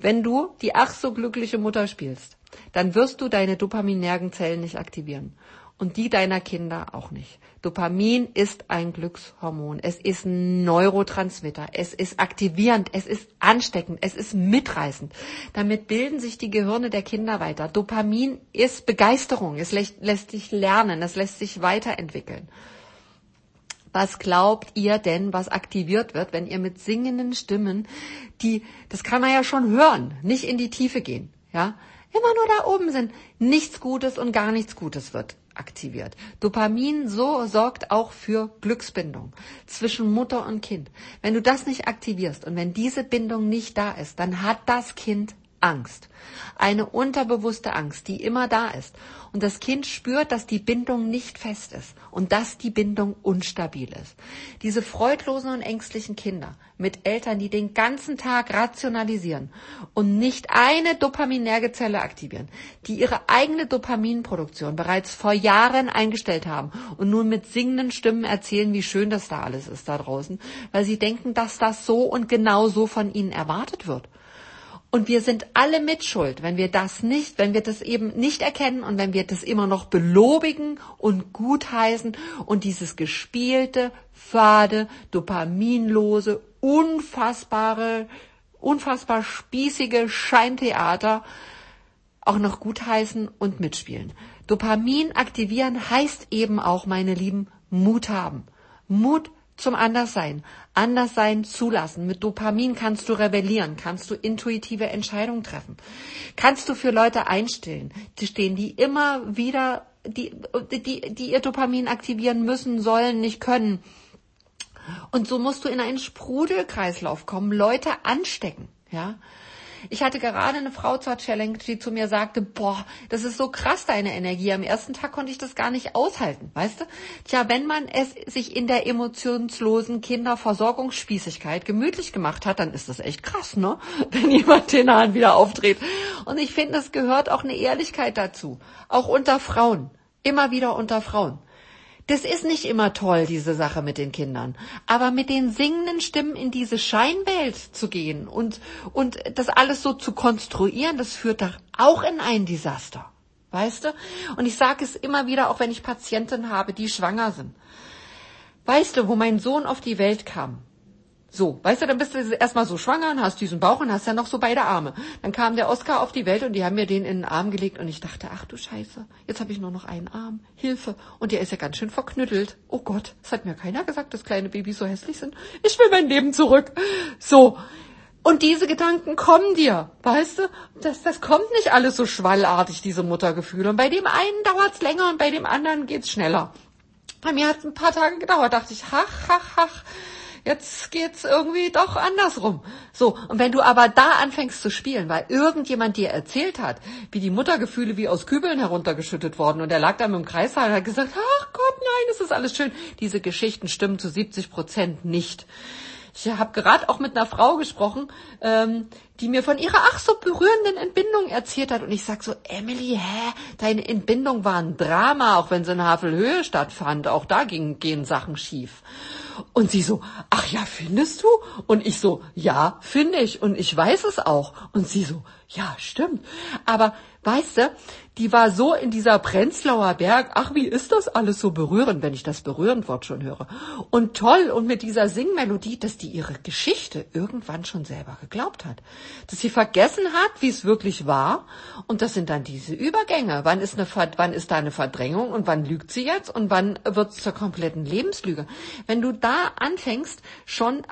Wenn du die ach so glückliche Mutter spielst, dann wirst du deine Dopaminnergenzellen nicht aktivieren und die deiner Kinder auch nicht. Dopamin ist ein Glückshormon. Es ist ein Neurotransmitter. Es ist aktivierend. Es ist ansteckend. Es ist mitreißend. Damit bilden sich die Gehirne der Kinder weiter. Dopamin ist Begeisterung. Es lässt, lässt sich lernen. Es lässt sich weiterentwickeln. Was glaubt ihr denn, was aktiviert wird, wenn ihr mit singenden Stimmen, die, das kann man ja schon hören, nicht in die Tiefe gehen, ja, immer nur da oben sind, nichts Gutes und gar nichts Gutes wird aktiviert. Dopamin so sorgt auch für Glücksbindung zwischen Mutter und Kind. Wenn du das nicht aktivierst und wenn diese Bindung nicht da ist, dann hat das Kind Angst. Eine unterbewusste Angst, die immer da ist. Und das Kind spürt, dass die Bindung nicht fest ist und dass die Bindung unstabil ist. Diese freudlosen und ängstlichen Kinder mit Eltern, die den ganzen Tag rationalisieren und nicht eine Dopaminergezelle aktivieren, die ihre eigene Dopaminproduktion bereits vor Jahren eingestellt haben und nun mit singenden Stimmen erzählen, wie schön das da alles ist da draußen, weil sie denken, dass das so und genau so von ihnen erwartet wird. Und wir sind alle mitschuld, wenn wir das nicht, wenn wir das eben nicht erkennen und wenn wir das immer noch belobigen und gutheißen und dieses gespielte, fade, dopaminlose, unfassbare, unfassbar spießige Scheintheater auch noch gutheißen und mitspielen. Dopamin aktivieren heißt eben auch, meine Lieben, Mut haben. Mut zum Anderssein. Anderssein zulassen. Mit Dopamin kannst du rebellieren, kannst du intuitive Entscheidungen treffen. Kannst du für Leute einstellen, die stehen, die immer wieder, die, die, die ihr Dopamin aktivieren müssen, sollen, nicht können. Und so musst du in einen Sprudelkreislauf kommen, Leute anstecken, ja. Ich hatte gerade eine Frau zur Challenge, die zu mir sagte, boah, das ist so krass, deine Energie. Am ersten Tag konnte ich das gar nicht aushalten, weißt du? Tja, wenn man es sich in der emotionslosen Kinderversorgungsspießigkeit gemütlich gemacht hat, dann ist das echt krass, ne? Wenn jemand den Hahn wieder aufdreht. Und ich finde, es gehört auch eine Ehrlichkeit dazu. Auch unter Frauen. Immer wieder unter Frauen. Das ist nicht immer toll, diese Sache mit den Kindern. Aber mit den singenden Stimmen in diese Scheinwelt zu gehen und, und das alles so zu konstruieren, das führt doch auch in ein Desaster. Weißt du? Und ich sage es immer wieder, auch wenn ich Patienten habe, die schwanger sind. Weißt du, wo mein Sohn auf die Welt kam? So, weißt du, dann bist du erstmal so schwanger und hast diesen Bauch und hast ja noch so beide Arme. Dann kam der Oscar auf die Welt und die haben mir den in den Arm gelegt und ich dachte, ach du Scheiße, jetzt habe ich nur noch einen Arm. Hilfe. Und der ist ja ganz schön verknüttelt. Oh Gott, das hat mir keiner gesagt, dass kleine Babys so hässlich sind. Ich will mein Leben zurück. So. Und diese Gedanken kommen dir, weißt du? Das, das kommt nicht alles so schwallartig, diese Muttergefühle. Und bei dem einen dauert's länger und bei dem anderen geht's schneller. Bei mir hat es ein paar Tage gedauert, dachte ich, hach, hach, hach jetzt geht's irgendwie doch andersrum. So, und wenn du aber da anfängst zu spielen, weil irgendjemand dir erzählt hat, wie die Muttergefühle wie aus Kübeln heruntergeschüttet worden und er lag da mit dem Kreissaal und hat gesagt, ach Gott, nein, es ist alles schön. Diese Geschichten stimmen zu 70 Prozent nicht. Ich habe gerade auch mit einer Frau gesprochen, ähm, die mir von ihrer ach so berührenden Entbindung erzählt hat. Und ich sag so, Emily, hä, deine Entbindung war ein Drama, auch wenn sie in Havelhöhe stattfand. Auch da ging, gehen Sachen schief. Und sie so, ach ja, findest du? Und ich so, ja, finde ich. Und ich weiß es auch. Und sie so, ja, stimmt. Aber weißt du, die war so in dieser Prenzlauer Berg, ach, wie ist das alles so berührend, wenn ich das berührend Wort schon höre. Und toll, und mit dieser Singmelodie, dass die ihre Geschichte irgendwann schon selber geglaubt hat. Dass sie vergessen hat, wie es wirklich war. Und das sind dann diese Übergänge. Wann ist, eine, wann ist da eine Verdrängung und wann lügt sie jetzt und wann wird es zur kompletten Lebenslüge. Wenn du da anfängst, schon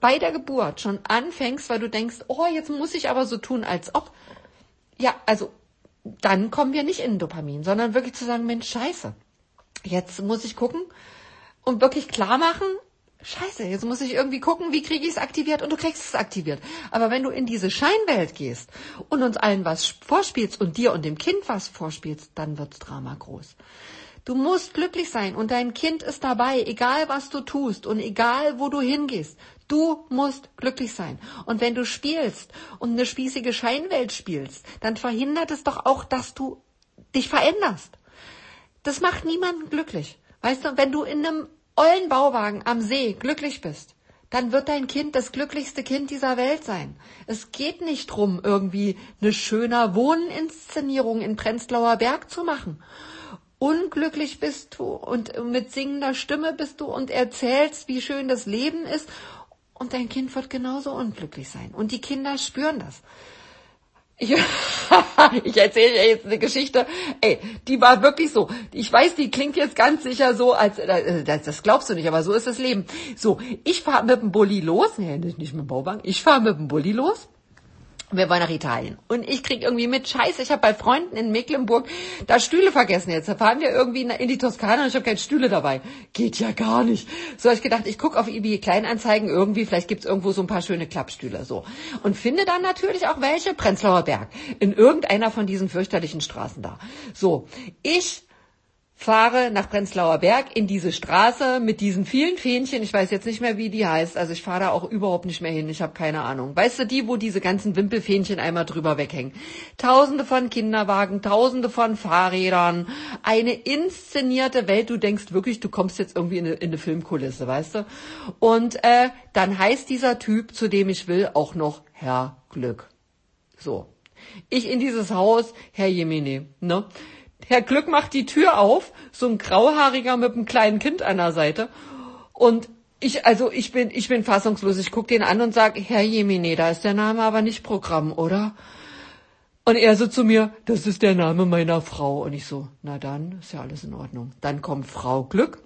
bei der Geburt, schon anfängst, weil du denkst, oh, jetzt muss ich aber so tun, als ob. Ja, also dann kommen wir nicht in Dopamin, sondern wirklich zu sagen, Mensch, scheiße, jetzt muss ich gucken und wirklich klar machen, scheiße, jetzt muss ich irgendwie gucken, wie kriege ich es aktiviert und du kriegst es aktiviert. Aber wenn du in diese Scheinwelt gehst und uns allen was vorspielst und dir und dem Kind was vorspielst, dann wird's Drama groß. Du musst glücklich sein und dein Kind ist dabei, egal was du tust und egal wo du hingehst. Du musst glücklich sein. Und wenn du spielst und eine spießige Scheinwelt spielst, dann verhindert es doch auch, dass du dich veränderst. Das macht niemanden glücklich. Weißt du, wenn du in einem ollen Bauwagen am See glücklich bist, dann wird dein Kind das glücklichste Kind dieser Welt sein. Es geht nicht drum, irgendwie eine schöner Wohninszenierung in Prenzlauer Berg zu machen. Unglücklich bist du und mit singender Stimme bist du und erzählst, wie schön das Leben ist und dein Kind wird genauso unglücklich sein. Und die Kinder spüren das. Ich, ich erzähle dir jetzt eine Geschichte. Ey, die war wirklich so. Ich weiß, die klingt jetzt ganz sicher so, als äh, das, das glaubst du nicht, aber so ist das Leben. So, ich fahre mit dem Bulli los. Nee, nicht mit dem Bauwagen. Ich fahre mit dem Bulli los wir wollen nach Italien. Und ich krieg irgendwie mit, scheiße, ich habe bei Freunden in Mecklenburg da Stühle vergessen jetzt. Fahren wir irgendwie in die Toskana und ich habe keine Stühle dabei. Geht ja gar nicht. So habe ich gedacht, ich guck auf eBay Kleinanzeigen irgendwie, vielleicht gibt's irgendwo so ein paar schöne Klappstühle. so Und finde dann natürlich auch welche, Prenzlauer Berg, in irgendeiner von diesen fürchterlichen Straßen da. So, ich fahre nach Prenzlauer Berg in diese Straße mit diesen vielen Fähnchen. Ich weiß jetzt nicht mehr, wie die heißt. Also ich fahre da auch überhaupt nicht mehr hin. Ich habe keine Ahnung. Weißt du, die, wo diese ganzen Wimpelfähnchen einmal drüber weghängen. Tausende von Kinderwagen, tausende von Fahrrädern. Eine inszenierte Welt. Du denkst wirklich, du kommst jetzt irgendwie in eine, in eine Filmkulisse, weißt du? Und äh, dann heißt dieser Typ, zu dem ich will, auch noch Herr Glück. So. Ich in dieses Haus, Herr Jemine, ne? Herr Glück macht die Tür auf, so ein grauhaariger mit einem kleinen Kind an der Seite. Und ich, also ich bin, ich bin fassungslos. Ich guck den an und sag, Herr Jemine, da ist der Name aber nicht Programm, oder? Und er so zu mir, das ist der Name meiner Frau. Und ich so, na dann, ist ja alles in Ordnung. Dann kommt Frau Glück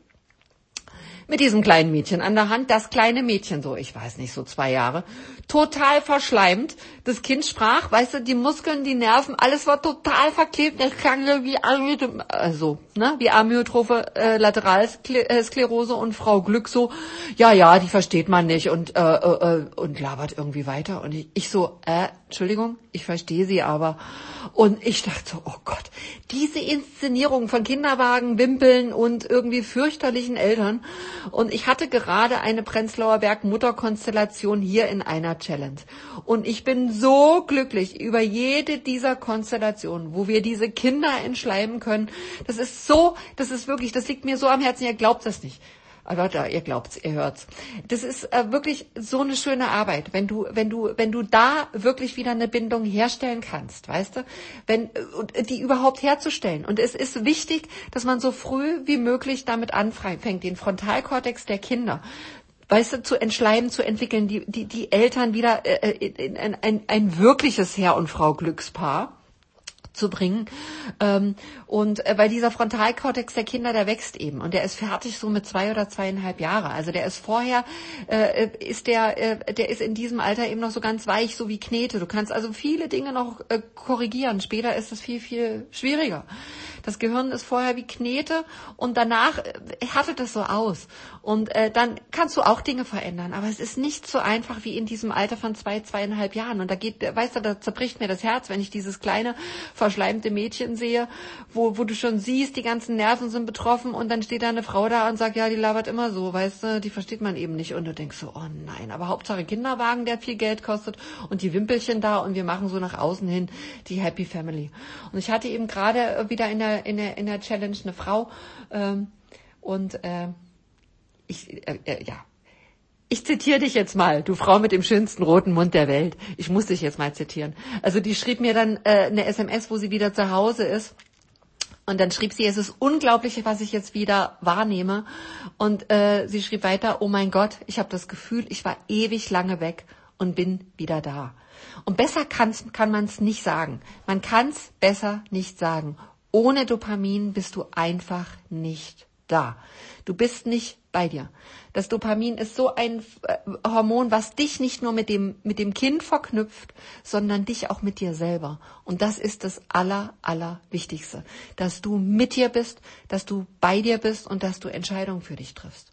mit diesem kleinen Mädchen an der Hand. Das kleine Mädchen, so, ich weiß nicht, so zwei Jahre, total verschleimt. Das Kind sprach, weißt du, die Muskeln, die Nerven, alles war total verklebt. Das klang wie, also, ne, wie Amyotrophe äh, Lateralsklerose und Frau Glück so, ja, ja, die versteht man nicht und äh, äh, und labert irgendwie weiter und ich, ich so, äh, Entschuldigung, ich verstehe sie aber. Und ich dachte so, oh Gott, diese Inszenierung von Kinderwagen, Wimpeln und irgendwie fürchterlichen Eltern. Und ich hatte gerade eine Prenzlauer Berg Mutterkonstellation hier in einer Challenge. Und ich bin so glücklich über jede dieser Konstellationen, wo wir diese Kinder entschleimen können. Das ist so, das ist wirklich, das liegt mir so am Herzen, ihr glaubt das nicht. Leute, ihr glaubt's, ihr hört's. Das ist äh, wirklich so eine schöne Arbeit, wenn du, wenn du, wenn du da wirklich wieder eine Bindung herstellen kannst, weißt du, wenn die überhaupt herzustellen. Und es ist wichtig, dass man so früh wie möglich damit anfängt, den Frontalkortex der Kinder weißt du, zu entschleimen, zu entwickeln, die, die, die Eltern wieder äh, äh in, in, ein, ein wirkliches Herr und Frau Glückspaar zu bringen. Ähm, und äh, weil dieser Frontalkortex der Kinder, der wächst eben und der ist fertig so mit zwei oder zweieinhalb Jahre. Also der ist vorher, äh, ist der, äh, der ist in diesem Alter eben noch so ganz weich, so wie Knete. Du kannst also viele Dinge noch äh, korrigieren. Später ist es viel, viel schwieriger. Das Gehirn ist vorher wie Knete und danach äh, härtet es so aus. Und äh, dann kannst du auch Dinge verändern. Aber es ist nicht so einfach wie in diesem Alter von zwei, zweieinhalb Jahren. Und da geht, weißt du, da zerbricht mir das Herz, wenn ich dieses kleine, verschleimte Mädchen sehe, wo, wo du schon siehst, die ganzen Nerven sind betroffen und dann steht da eine Frau da und sagt, ja, die labert immer so, weißt du, die versteht man eben nicht. Und du denkst so, oh nein, aber Hauptsache Kinderwagen, der viel Geld kostet und die Wimpelchen da und wir machen so nach außen hin die Happy Family. Und ich hatte eben gerade wieder in der in der, in der Challenge eine Frau ähm, und äh, ich, äh, äh, ja, ich zitiere dich jetzt mal, du Frau mit dem schönsten roten Mund der Welt. Ich muss dich jetzt mal zitieren. Also die schrieb mir dann äh, eine SMS, wo sie wieder zu Hause ist. Und dann schrieb sie, es ist unglaublich, was ich jetzt wieder wahrnehme. Und äh, sie schrieb weiter, oh mein Gott, ich habe das Gefühl, ich war ewig lange weg und bin wieder da. Und besser kann's, kann man es nicht sagen. Man kann es besser nicht sagen. Ohne Dopamin bist du einfach nicht da. Du bist nicht bei dir. Das Dopamin ist so ein äh, Hormon, was dich nicht nur mit dem, mit dem Kind verknüpft, sondern dich auch mit dir selber. Und das ist das aller, aller Wichtigste. Dass du mit dir bist, dass du bei dir bist und dass du Entscheidungen für dich triffst.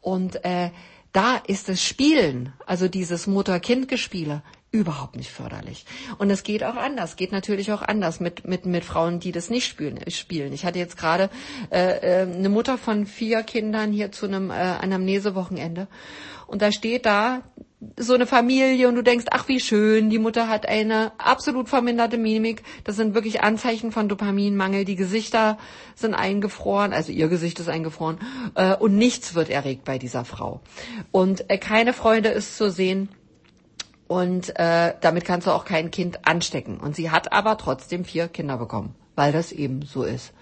Und äh, da ist das Spielen, also dieses Mutter-Kind-Gespiele, überhaupt nicht förderlich. Und es geht auch anders, geht natürlich auch anders mit, mit, mit Frauen, die das nicht spielen. spielen. Ich hatte jetzt gerade äh, äh, eine Mutter von vier Kindern hier zu einem äh, Anamnesewochenende und da steht da so eine Familie und du denkst, ach wie schön, die Mutter hat eine absolut verminderte Mimik. Das sind wirklich Anzeichen von Dopaminmangel. Die Gesichter sind eingefroren, also ihr Gesicht ist eingefroren äh, und nichts wird erregt bei dieser Frau. Und äh, keine Freude ist zu sehen und äh, damit kannst du auch kein Kind anstecken. Und sie hat aber trotzdem vier Kinder bekommen, weil das eben so ist.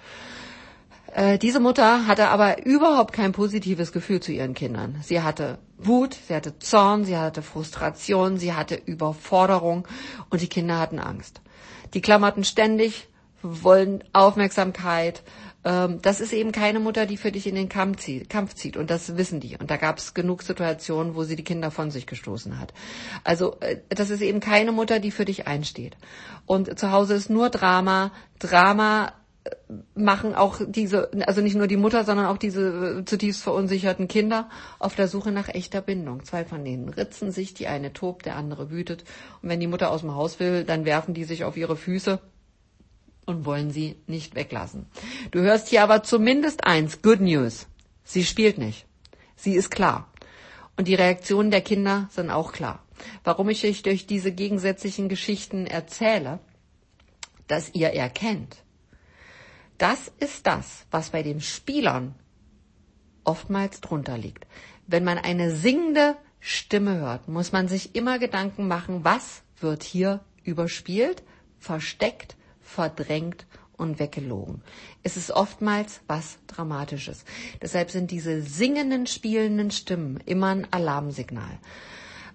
Äh, diese Mutter hatte aber überhaupt kein positives Gefühl zu ihren Kindern. Sie hatte Wut, sie hatte Zorn, sie hatte Frustration, sie hatte Überforderung und die Kinder hatten Angst. Die klammerten ständig, wollen Aufmerksamkeit, ähm, das ist eben keine Mutter, die für dich in den Kampf zieht, Kampf zieht. Und das wissen die. Und da gab es genug Situationen, wo sie die Kinder von sich gestoßen hat. Also äh, das ist eben keine Mutter, die für dich einsteht. Und zu Hause ist nur Drama. Drama äh, machen auch diese, also nicht nur die Mutter, sondern auch diese äh, zutiefst verunsicherten Kinder auf der Suche nach echter Bindung. Zwei von denen ritzen sich, die eine tobt, der andere wütet. Und wenn die Mutter aus dem Haus will, dann werfen die sich auf ihre Füße und wollen sie nicht weglassen. Du hörst hier aber zumindest eins, Good News. Sie spielt nicht. Sie ist klar. Und die Reaktionen der Kinder sind auch klar. Warum ich euch durch diese gegensätzlichen Geschichten erzähle, dass ihr erkennt, das ist das, was bei den Spielern oftmals drunter liegt. Wenn man eine singende Stimme hört, muss man sich immer Gedanken machen, was wird hier überspielt, versteckt verdrängt und weggelogen. Es ist oftmals was Dramatisches. Deshalb sind diese singenden, spielenden Stimmen immer ein Alarmsignal.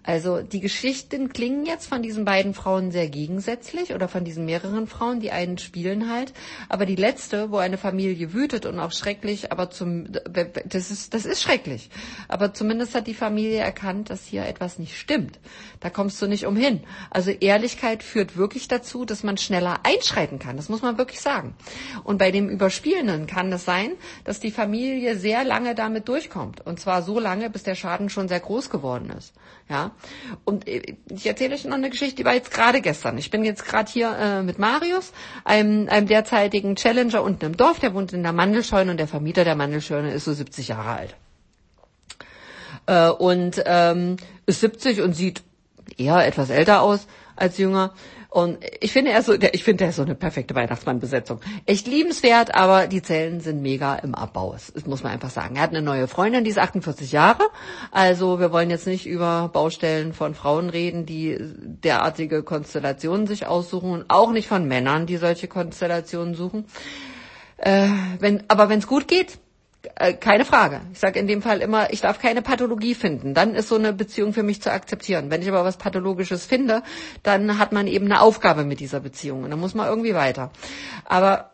Also die Geschichten klingen jetzt von diesen beiden Frauen sehr gegensätzlich oder von diesen mehreren Frauen. Die einen spielen halt, aber die letzte, wo eine Familie wütet und auch schrecklich, aber zum das ist das ist schrecklich. Aber zumindest hat die Familie erkannt, dass hier etwas nicht stimmt. Da kommst du nicht umhin. Also Ehrlichkeit führt wirklich dazu, dass man schneller einschreiten kann. Das muss man wirklich sagen. Und bei dem Überspielenden kann es sein, dass die Familie sehr lange damit durchkommt. Und zwar so lange, bis der Schaden schon sehr groß geworden ist. Ja. Und äh, ich erzähle euch noch eine Geschichte, die war jetzt gerade gestern. Ich bin jetzt gerade hier äh, mit Marius, einem, einem derzeitigen Challenger unten im Dorf, der wohnt in der Mandelscheune und der Vermieter der Mandelscheune ist so 70 Jahre alt. Äh, und ähm, ist 70 und sieht eher etwas älter aus als jünger. Und ich finde er so, ich finde er so eine perfekte Weihnachtsmannbesetzung. Echt liebenswert, aber die Zellen sind mega im Abbau. Das muss man einfach sagen. Er hat eine neue Freundin, die ist 48 Jahre. Also wir wollen jetzt nicht über Baustellen von Frauen reden, die derartige Konstellationen sich aussuchen und auch nicht von Männern, die solche Konstellationen suchen. Äh, wenn, aber wenn es gut geht, keine Frage. Ich sage in dem Fall immer, ich darf keine Pathologie finden. Dann ist so eine Beziehung für mich zu akzeptieren. Wenn ich aber was Pathologisches finde, dann hat man eben eine Aufgabe mit dieser Beziehung und dann muss man irgendwie weiter. Aber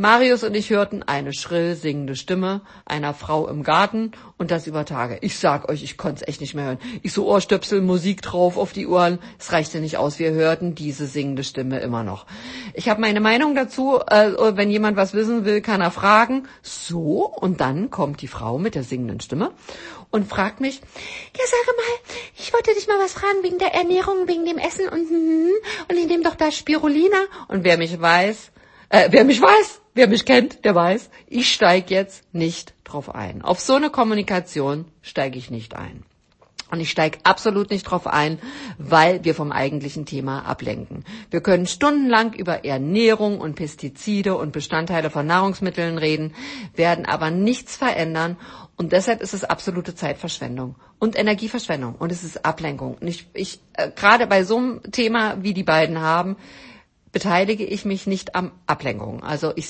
Marius und ich hörten eine schrill singende Stimme einer Frau im Garten und das über Tage. Ich sag euch, ich konnte es echt nicht mehr hören. Ich so Ohrstöpsel, Musik drauf auf die Ohren. Es reichte nicht aus. Wir hörten diese singende Stimme immer noch. Ich habe meine Meinung dazu. Äh, wenn jemand was wissen will, kann er fragen. So, und dann kommt die Frau mit der singenden Stimme und fragt mich, ja sage mal, ich wollte dich mal was fragen wegen der Ernährung, wegen dem Essen und, und in dem doch da Spirulina. Und wer mich weiß, äh, wer mich weiß, wer mich kennt, der weiß, ich steige jetzt nicht drauf ein. Auf so eine Kommunikation steige ich nicht ein. Und ich steige absolut nicht drauf ein, weil wir vom eigentlichen Thema ablenken. Wir können stundenlang über Ernährung und Pestizide und Bestandteile von Nahrungsmitteln reden, werden aber nichts verändern. Und deshalb ist es absolute Zeitverschwendung und Energieverschwendung und es ist Ablenkung. Und ich, ich äh, gerade bei so einem Thema, wie die beiden haben, beteilige ich mich nicht am Ablenkung. Also ich,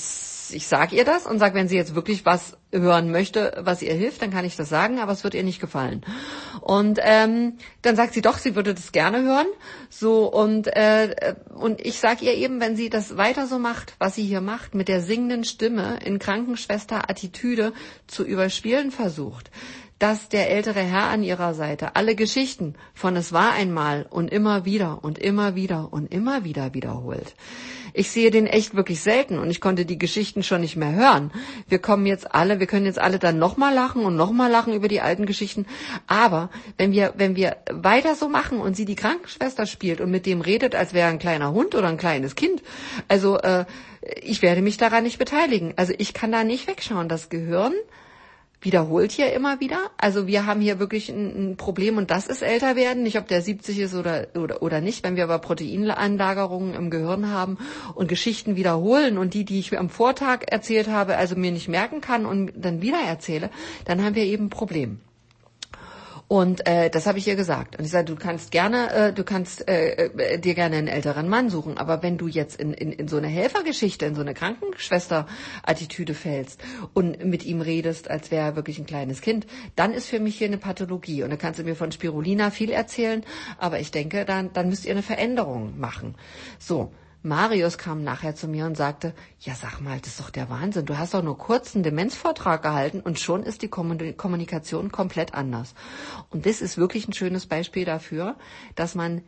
ich sage ihr das und sage, wenn sie jetzt wirklich was hören möchte, was ihr hilft, dann kann ich das sagen, aber es wird ihr nicht gefallen. Und ähm, dann sagt sie doch, sie würde das gerne hören. So und äh, und ich sage ihr eben, wenn sie das weiter so macht, was sie hier macht, mit der singenden Stimme in Krankenschwester-Attitüde zu überspielen versucht, dass der ältere Herr an ihrer Seite alle Geschichten von es war einmal und immer wieder und immer wieder und immer wieder wiederholt. Ich sehe den echt wirklich selten und ich konnte die Geschichten schon nicht mehr hören. Wir kommen jetzt alle, wir können jetzt alle dann nochmal lachen und nochmal lachen über die alten Geschichten. Aber wenn wir, wenn wir weiter so machen und sie die Krankenschwester spielt und mit dem redet, als wäre ein kleiner Hund oder ein kleines Kind, also äh, ich werde mich daran nicht beteiligen. Also ich kann da nicht wegschauen. Das Gehirn wiederholt hier immer wieder. Also wir haben hier wirklich ein, ein, Problem und das ist älter werden, nicht ob der 70 ist oder, oder, oder nicht. Wenn wir aber Proteinanlagerungen im Gehirn haben und Geschichten wiederholen und die, die ich am Vortag erzählt habe, also mir nicht merken kann und dann wieder erzähle, dann haben wir eben ein Problem. Und äh, das habe ich ihr gesagt. Und ich sage, du kannst gerne, äh, du kannst äh, äh, dir gerne einen älteren Mann suchen, aber wenn du jetzt in, in, in so eine Helfergeschichte, in so eine Krankenschwester-Attitüde fällst und mit ihm redest, als wäre er wirklich ein kleines Kind, dann ist für mich hier eine Pathologie. Und da kannst du mir von Spirulina viel erzählen, aber ich denke, dann, dann müsst ihr eine Veränderung machen. So, Marius kam nachher zu mir und sagte, ja sag mal, das ist doch der Wahnsinn. Du hast doch nur kurz einen Demenzvortrag gehalten und schon ist die Kommunikation komplett anders. Und das ist wirklich ein schönes Beispiel dafür, dass man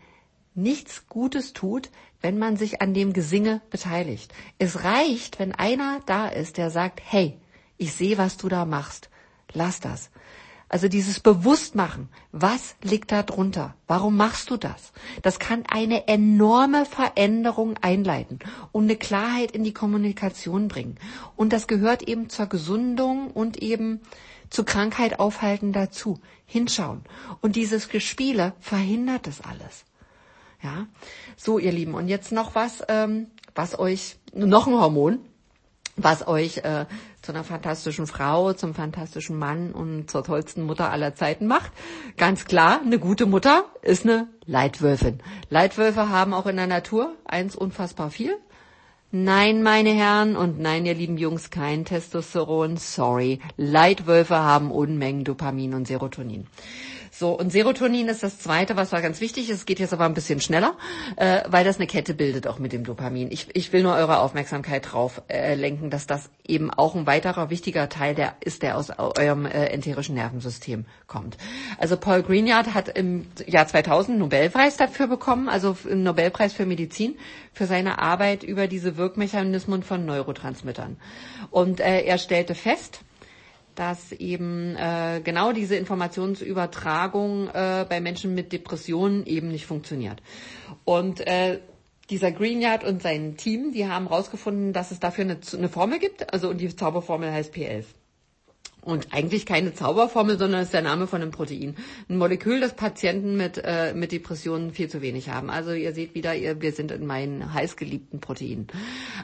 nichts Gutes tut, wenn man sich an dem Gesinge beteiligt. Es reicht, wenn einer da ist, der sagt, hey, ich sehe, was du da machst. Lass das. Also dieses Bewusstmachen, was liegt da drunter? Warum machst du das? Das kann eine enorme Veränderung einleiten und eine Klarheit in die Kommunikation bringen. Und das gehört eben zur Gesundung und eben zu Krankheit aufhalten dazu. Hinschauen. Und dieses Gespiele verhindert das alles. Ja, so ihr Lieben. Und jetzt noch was, ähm, was euch, noch ein Hormon, was euch äh, zu einer fantastischen Frau, zum fantastischen Mann und zur tollsten Mutter aller Zeiten macht. Ganz klar, eine gute Mutter ist eine Leitwölfin. Leitwölfe haben auch in der Natur eins unfassbar viel. Nein, meine Herren und nein, ihr lieben Jungs, kein Testosteron. Sorry. Leitwölfe haben Unmengen Dopamin und Serotonin. So, und Serotonin ist das zweite, was war ganz wichtig ist. Es geht jetzt aber ein bisschen schneller, äh, weil das eine Kette bildet, auch mit dem Dopamin. Ich, ich will nur eure Aufmerksamkeit drauf äh, lenken, dass das eben auch ein weiterer wichtiger Teil der ist, der aus eurem äh, enterischen Nervensystem kommt. Also Paul Greenyard hat im Jahr 2000 einen Nobelpreis dafür bekommen, also einen Nobelpreis für Medizin, für seine Arbeit über diese Wirkmechanismen von Neurotransmittern. Und äh, er stellte fest, dass eben äh, genau diese Informationsübertragung äh, bei Menschen mit Depressionen eben nicht funktioniert. Und äh, dieser Greenyard und sein Team, die haben herausgefunden, dass es dafür eine, eine Formel gibt, also und die Zauberformel heißt P11. Und eigentlich keine Zauberformel, sondern ist der Name von einem Protein. Ein Molekül, das Patienten mit, äh, mit Depressionen viel zu wenig haben. Also ihr seht wieder, ihr, wir sind in meinen heißgeliebten Proteinen.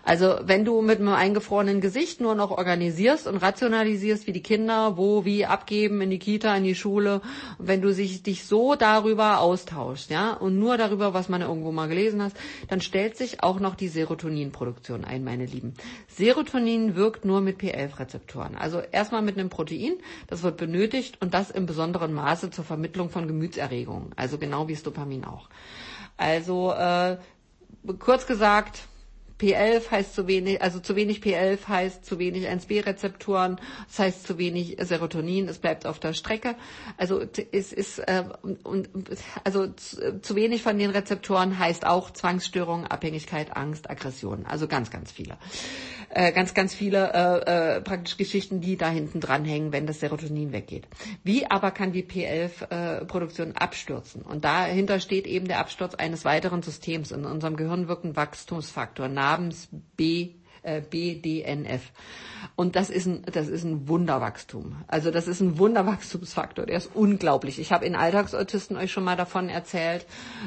Also wenn du mit einem eingefrorenen Gesicht nur noch organisierst und rationalisierst, wie die Kinder wo, wie abgeben in die Kita, in die Schule, wenn du sich, dich so darüber austauschst, ja, und nur darüber, was man irgendwo mal gelesen hast, dann stellt sich auch noch die Serotoninproduktion ein, meine Lieben. Serotonin wirkt nur mit P11-Rezeptoren. Also erstmal mit einem einem Protein. Das wird benötigt und das im besonderen Maße zur Vermittlung von Gemütserregungen. Also genau wie das Dopamin auch. Also äh, kurz gesagt, P11 heißt zu wenig, also zu wenig P11 heißt zu wenig 1B-Rezeptoren, das heißt zu wenig Serotonin, es bleibt auf der Strecke. Also es ist äh, und also zu, zu wenig von den Rezeptoren heißt auch Zwangsstörungen, Abhängigkeit, Angst, Aggression. Also ganz, ganz viele. Äh, ganz, ganz viele äh, äh, praktisch Geschichten, die da hinten dranhängen, wenn das Serotonin weggeht. Wie aber kann die P11-Produktion äh, abstürzen? Und dahinter steht eben der Absturz eines weiteren Systems. In unserem Gehirn wirkt ein Wachstumsfaktor namens B äh, BDNF. Und das ist ein, das ist ein Wunderwachstum. Also das ist ein Wunderwachstumsfaktor. Der ist unglaublich. Ich habe in Alltagsautisten euch schon mal davon erzählt,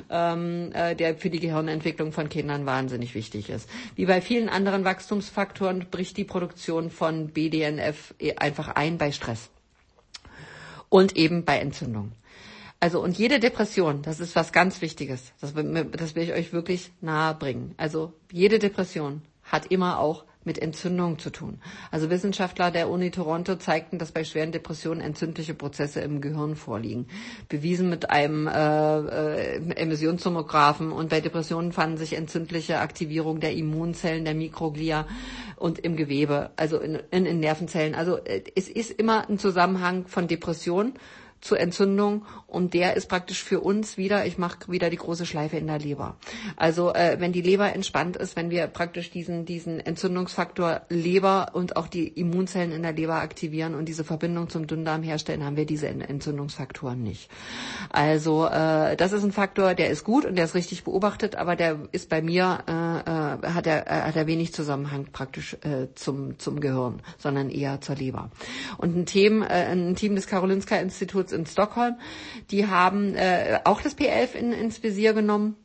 ähm, äh, der für die Gehirnentwicklung von Kindern wahnsinnig wichtig ist. Wie bei vielen anderen Wachstumsfaktoren bricht die Produktion von BDNF einfach ein bei Stress und eben bei Entzündung. Also und jede Depression, das ist was ganz Wichtiges. Das, das will ich euch wirklich nahe bringen. Also jede Depression hat immer auch mit Entzündung zu tun. Also Wissenschaftler der Uni Toronto zeigten, dass bei schweren Depressionen entzündliche Prozesse im Gehirn vorliegen. Bewiesen mit einem äh, äh, Emissionssomographen. Und bei Depressionen fanden sich entzündliche Aktivierung der Immunzellen, der Mikroglia und im Gewebe, also in, in, in Nervenzellen. Also äh, es ist immer ein Zusammenhang von Depression zur Entzündung und der ist praktisch für uns wieder, ich mache wieder die große Schleife in der Leber. Also äh, wenn die Leber entspannt ist, wenn wir praktisch diesen, diesen Entzündungsfaktor Leber und auch die Immunzellen in der Leber aktivieren und diese Verbindung zum Dünndarm herstellen, haben wir diese Entzündungsfaktoren nicht. Also äh, das ist ein Faktor, der ist gut und der ist richtig beobachtet, aber der ist bei mir, äh, hat, er, äh, hat er wenig Zusammenhang praktisch äh, zum, zum Gehirn, sondern eher zur Leber. Und ein Team, äh, ein Team des Karolinska Instituts in Stockholm. Die haben äh, auch das P11 in, ins Visier genommen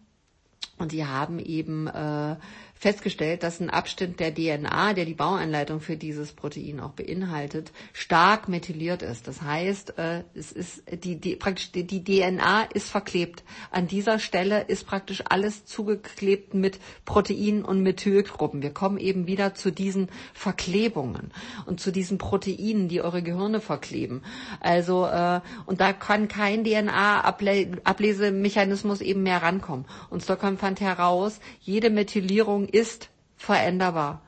und die haben eben äh, festgestellt, dass ein Abschnitt der DNA, der die Bauanleitung für dieses Protein auch beinhaltet, stark methyliert ist. Das heißt, äh, es ist die, die praktisch die, die DNA ist verklebt. An dieser Stelle ist praktisch alles zugeklebt mit Proteinen und Methylgruppen. Wir kommen eben wieder zu diesen Verklebungen und zu diesen Proteinen, die eure Gehirne verkleben. Also äh, und da kann kein DNA-Ablesemechanismus eben mehr rankommen. Und Stockholm fand heraus, jede Methylierung ist veränderbar.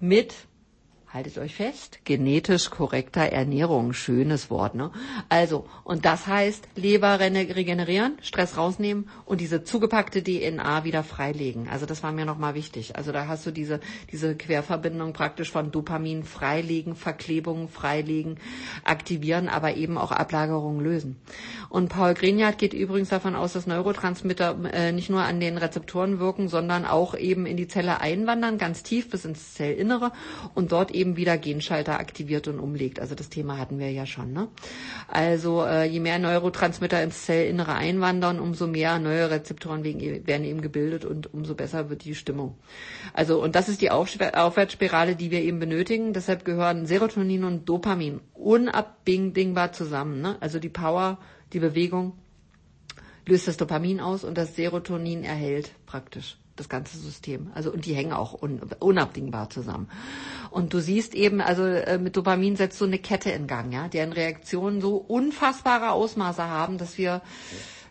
Mit haltet euch fest, genetisch korrekter Ernährung, schönes Wort, ne? Also, und das heißt, Leber regenerieren, Stress rausnehmen und diese zugepackte DNA wieder freilegen. Also das war mir nochmal wichtig. Also da hast du diese, diese Querverbindung praktisch von Dopamin freilegen, Verklebungen freilegen, aktivieren, aber eben auch Ablagerungen lösen. Und Paul Grignard geht übrigens davon aus, dass Neurotransmitter äh, nicht nur an den Rezeptoren wirken, sondern auch eben in die Zelle einwandern, ganz tief bis ins Zellinnere und dort eben wieder Genschalter aktiviert und umlegt. Also das Thema hatten wir ja schon. Ne? Also äh, je mehr Neurotransmitter ins Zellinnere einwandern, umso mehr neue Rezeptoren werden eben gebildet und umso besser wird die Stimmung. Also und das ist die Aufwärtsspirale, die wir eben benötigen. Deshalb gehören Serotonin und Dopamin unabdingbar zusammen. Ne? Also die Power, die Bewegung löst das Dopamin aus und das Serotonin erhält praktisch das ganze System. Also und die hängen auch un, unabdingbar zusammen. Und du siehst eben, also äh, mit Dopamin setzt du eine Kette in Gang, ja, deren Reaktionen so unfassbare Ausmaße haben, dass wir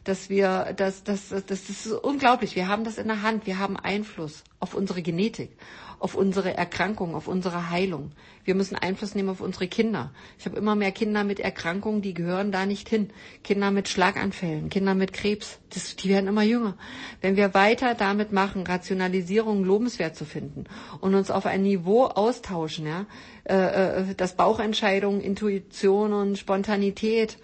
dass wir, dass, dass, das, das ist unglaublich. Wir haben das in der Hand. Wir haben Einfluss auf unsere Genetik auf unsere Erkrankung, auf unsere Heilung. Wir müssen Einfluss nehmen auf unsere Kinder. Ich habe immer mehr Kinder mit Erkrankungen, die gehören da nicht hin. Kinder mit Schlaganfällen, Kinder mit Krebs, das, die werden immer jünger. Wenn wir weiter damit machen, Rationalisierung lobenswert zu finden und uns auf ein Niveau austauschen, ja, äh, äh dass Bauchentscheidungen, Intuition und Spontanität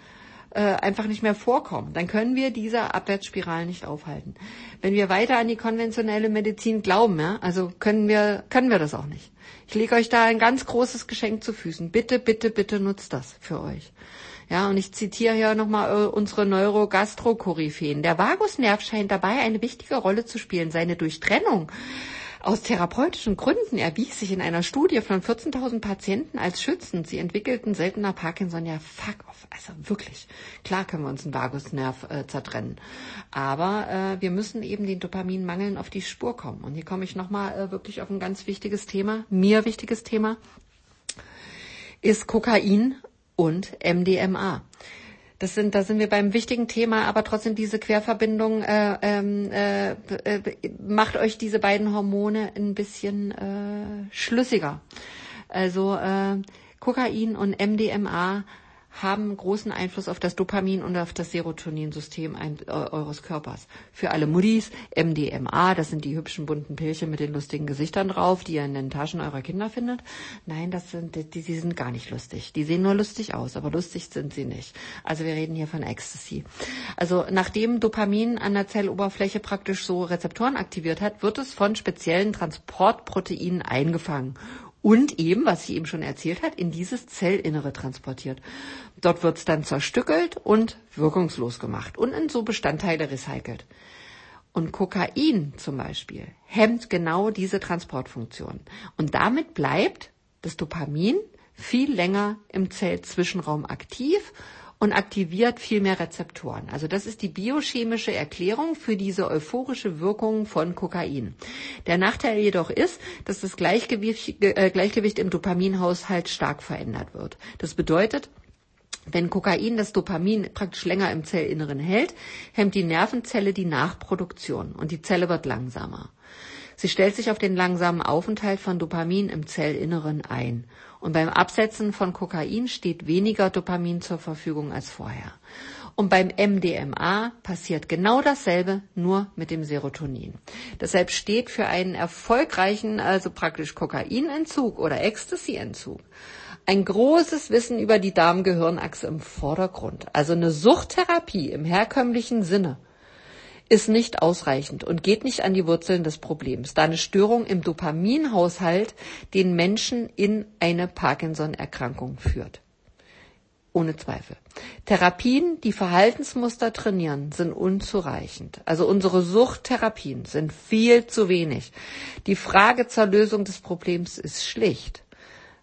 äh, einfach nicht mehr vorkommen, dann können wir diese Abwärtsspiralen nicht aufhalten. Wenn wir weiter an die konventionelle Medizin glauben, ja, also können wir, können wir das auch nicht. Ich lege euch da ein ganz großes Geschenk zu Füßen. Bitte, bitte, bitte nutzt das für euch. Ja, und ich zitiere hier nochmal äh, unsere Neurogastro-Koryphäen. Der Vagusnerv scheint dabei eine wichtige Rolle zu spielen. Seine Durchtrennung aus therapeutischen Gründen erwies sich in einer Studie von 14.000 Patienten als schützend. Sie entwickelten seltener Parkinson. Ja, fuck off. Also wirklich. Klar können wir uns einen Vagusnerv äh, zertrennen. Aber äh, wir müssen eben den Dopaminmangeln auf die Spur kommen. Und hier komme ich nochmal äh, wirklich auf ein ganz wichtiges Thema, mir wichtiges Thema, ist Kokain und MDMA. Das sind, da sind wir beim wichtigen Thema, aber trotzdem diese Querverbindung äh, ähm, äh, äh, macht euch diese beiden Hormone ein bisschen äh, schlüssiger. Also äh, Kokain und MDMA haben großen Einfluss auf das Dopamin und auf das Serotoninsystem eures Körpers. Für alle Muddis, MDMA, das sind die hübschen bunten Pillchen mit den lustigen Gesichtern drauf, die ihr in den Taschen eurer Kinder findet. Nein, das sind, die, die sind gar nicht lustig. Die sehen nur lustig aus, aber lustig sind sie nicht. Also wir reden hier von Ecstasy. Also nachdem Dopamin an der Zelloberfläche praktisch so Rezeptoren aktiviert hat, wird es von speziellen Transportproteinen eingefangen und eben, was ich eben schon erzählt hat, in dieses Zellinnere transportiert. Dort wird es dann zerstückelt und wirkungslos gemacht und in so Bestandteile recycelt. Und Kokain zum Beispiel hemmt genau diese Transportfunktion. Und damit bleibt das Dopamin viel länger im Zellzwischenraum aktiv und aktiviert viel mehr Rezeptoren. Also das ist die biochemische Erklärung für diese euphorische Wirkung von Kokain. Der Nachteil jedoch ist, dass das Gleichgewicht, äh, Gleichgewicht im Dopaminhaushalt stark verändert wird. Das bedeutet, wenn Kokain das Dopamin praktisch länger im Zellinneren hält, hemmt die Nervenzelle die Nachproduktion und die Zelle wird langsamer. Sie stellt sich auf den langsamen Aufenthalt von Dopamin im Zellinneren ein. Und beim Absetzen von Kokain steht weniger Dopamin zur Verfügung als vorher. Und beim MDMA passiert genau dasselbe, nur mit dem Serotonin. Deshalb steht für einen erfolgreichen, also praktisch Kokainentzug oder Ecstasy-Entzug, ein großes Wissen über die Darm-Gehirn-Achse im Vordergrund. Also eine Suchttherapie im herkömmlichen Sinne ist nicht ausreichend und geht nicht an die Wurzeln des Problems, da eine Störung im Dopaminhaushalt den Menschen in eine Parkinson-Erkrankung führt. Ohne Zweifel. Therapien, die Verhaltensmuster trainieren, sind unzureichend. Also unsere Suchttherapien sind viel zu wenig. Die Frage zur Lösung des Problems ist schlicht.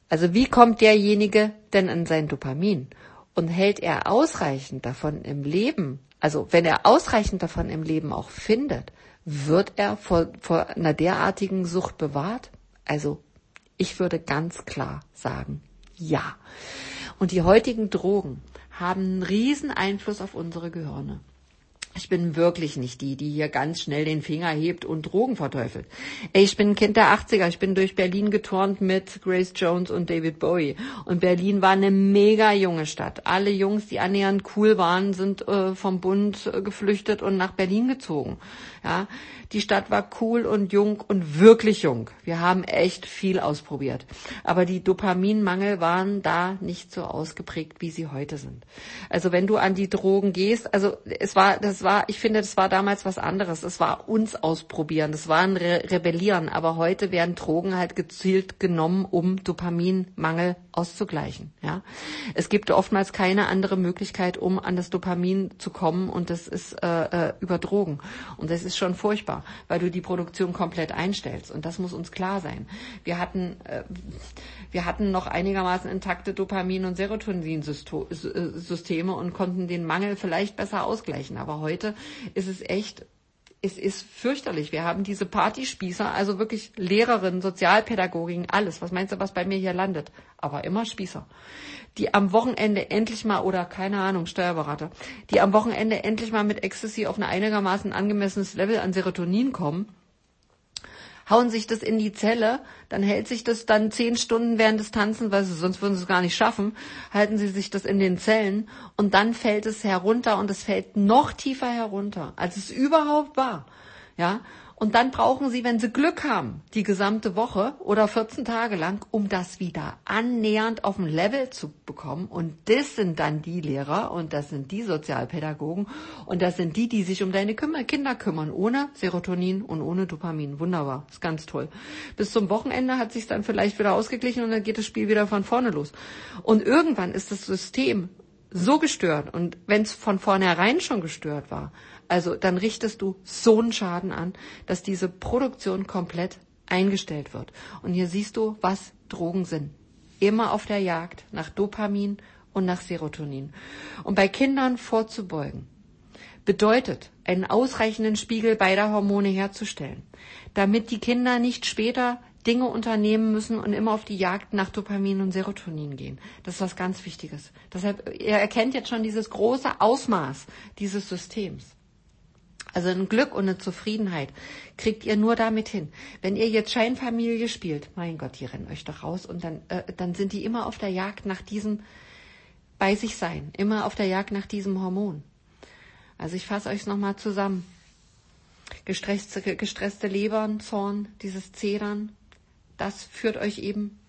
Also wie kommt derjenige denn an sein Dopamin? Und hält er ausreichend davon im Leben also wenn er ausreichend davon im Leben auch findet, wird er vor, vor einer derartigen Sucht bewahrt? Also ich würde ganz klar sagen, ja. Und die heutigen Drogen haben einen riesen Einfluss auf unsere Gehirne. Ich bin wirklich nicht die, die hier ganz schnell den Finger hebt und Drogen verteufelt. Ey, ich bin ein Kind der 80er. Ich bin durch Berlin geturnt mit Grace Jones und David Bowie. Und Berlin war eine mega junge Stadt. Alle Jungs, die annähernd cool waren, sind äh, vom Bund äh, geflüchtet und nach Berlin gezogen. Ja, die Stadt war cool und jung und wirklich jung. Wir haben echt viel ausprobiert. Aber die Dopaminmangel waren da nicht so ausgeprägt, wie sie heute sind. Also wenn du an die Drogen gehst, also es war, das war, ich finde, das war damals was anderes. Es war uns ausprobieren, das war ein Re Rebellieren. Aber heute werden Drogen halt gezielt genommen, um Dopaminmangel auszugleichen. Ja, es gibt oftmals keine andere Möglichkeit, um an das Dopamin zu kommen, und das ist äh, äh über Drogen. Und das ist schon furchtbar, weil du die Produktion komplett einstellst. Und das muss uns klar sein. Wir hatten, äh, wir hatten noch einigermaßen intakte Dopamin- und Serotoninsysteme und konnten den Mangel vielleicht besser ausgleichen. Aber heute ist es echt es ist fürchterlich. Wir haben diese Partyspießer, also wirklich Lehrerinnen, Sozialpädagogin, alles. Was meinst du, was bei mir hier landet? Aber immer Spießer. Die am Wochenende endlich mal, oder keine Ahnung, Steuerberater, die am Wochenende endlich mal mit Ecstasy auf ein einigermaßen angemessenes Level an Serotonin kommen hauen sich das in die Zelle, dann hält sich das dann zehn Stunden während des Tanzens, weil sie, sonst würden sie es gar nicht schaffen, halten sie sich das in den Zellen und dann fällt es herunter und es fällt noch tiefer herunter, als es überhaupt war. Ja, und dann brauchen Sie, wenn Sie Glück haben, die gesamte Woche oder 14 Tage lang, um das wieder annähernd auf ein Level zu bekommen. Und das sind dann die Lehrer und das sind die Sozialpädagogen und das sind die, die sich um deine Kinder kümmern, ohne Serotonin und ohne Dopamin. Wunderbar, ist ganz toll. Bis zum Wochenende hat sich dann vielleicht wieder ausgeglichen und dann geht das Spiel wieder von vorne los. Und irgendwann ist das System so gestört und wenn es von vornherein schon gestört war, also dann richtest du so einen Schaden an, dass diese Produktion komplett eingestellt wird. Und hier siehst du, was Drogen sind. Immer auf der Jagd nach Dopamin und nach Serotonin. Und bei Kindern vorzubeugen, bedeutet, einen ausreichenden Spiegel beider Hormone herzustellen, damit die Kinder nicht später Dinge unternehmen müssen und immer auf die Jagd nach Dopamin und Serotonin gehen. Das ist was ganz Wichtiges. Deshalb, ihr erkennt jetzt schon dieses große Ausmaß dieses Systems. Also ein Glück und eine Zufriedenheit kriegt ihr nur damit hin. Wenn ihr jetzt Scheinfamilie spielt, mein Gott, die rennen euch doch raus und dann, äh, dann sind die immer auf der Jagd nach diesem bei sich sein, immer auf der Jagd nach diesem Hormon. Also ich fasse euch nochmal zusammen. Gestresste, gestresste Zorn, dieses Zedern, das führt euch eben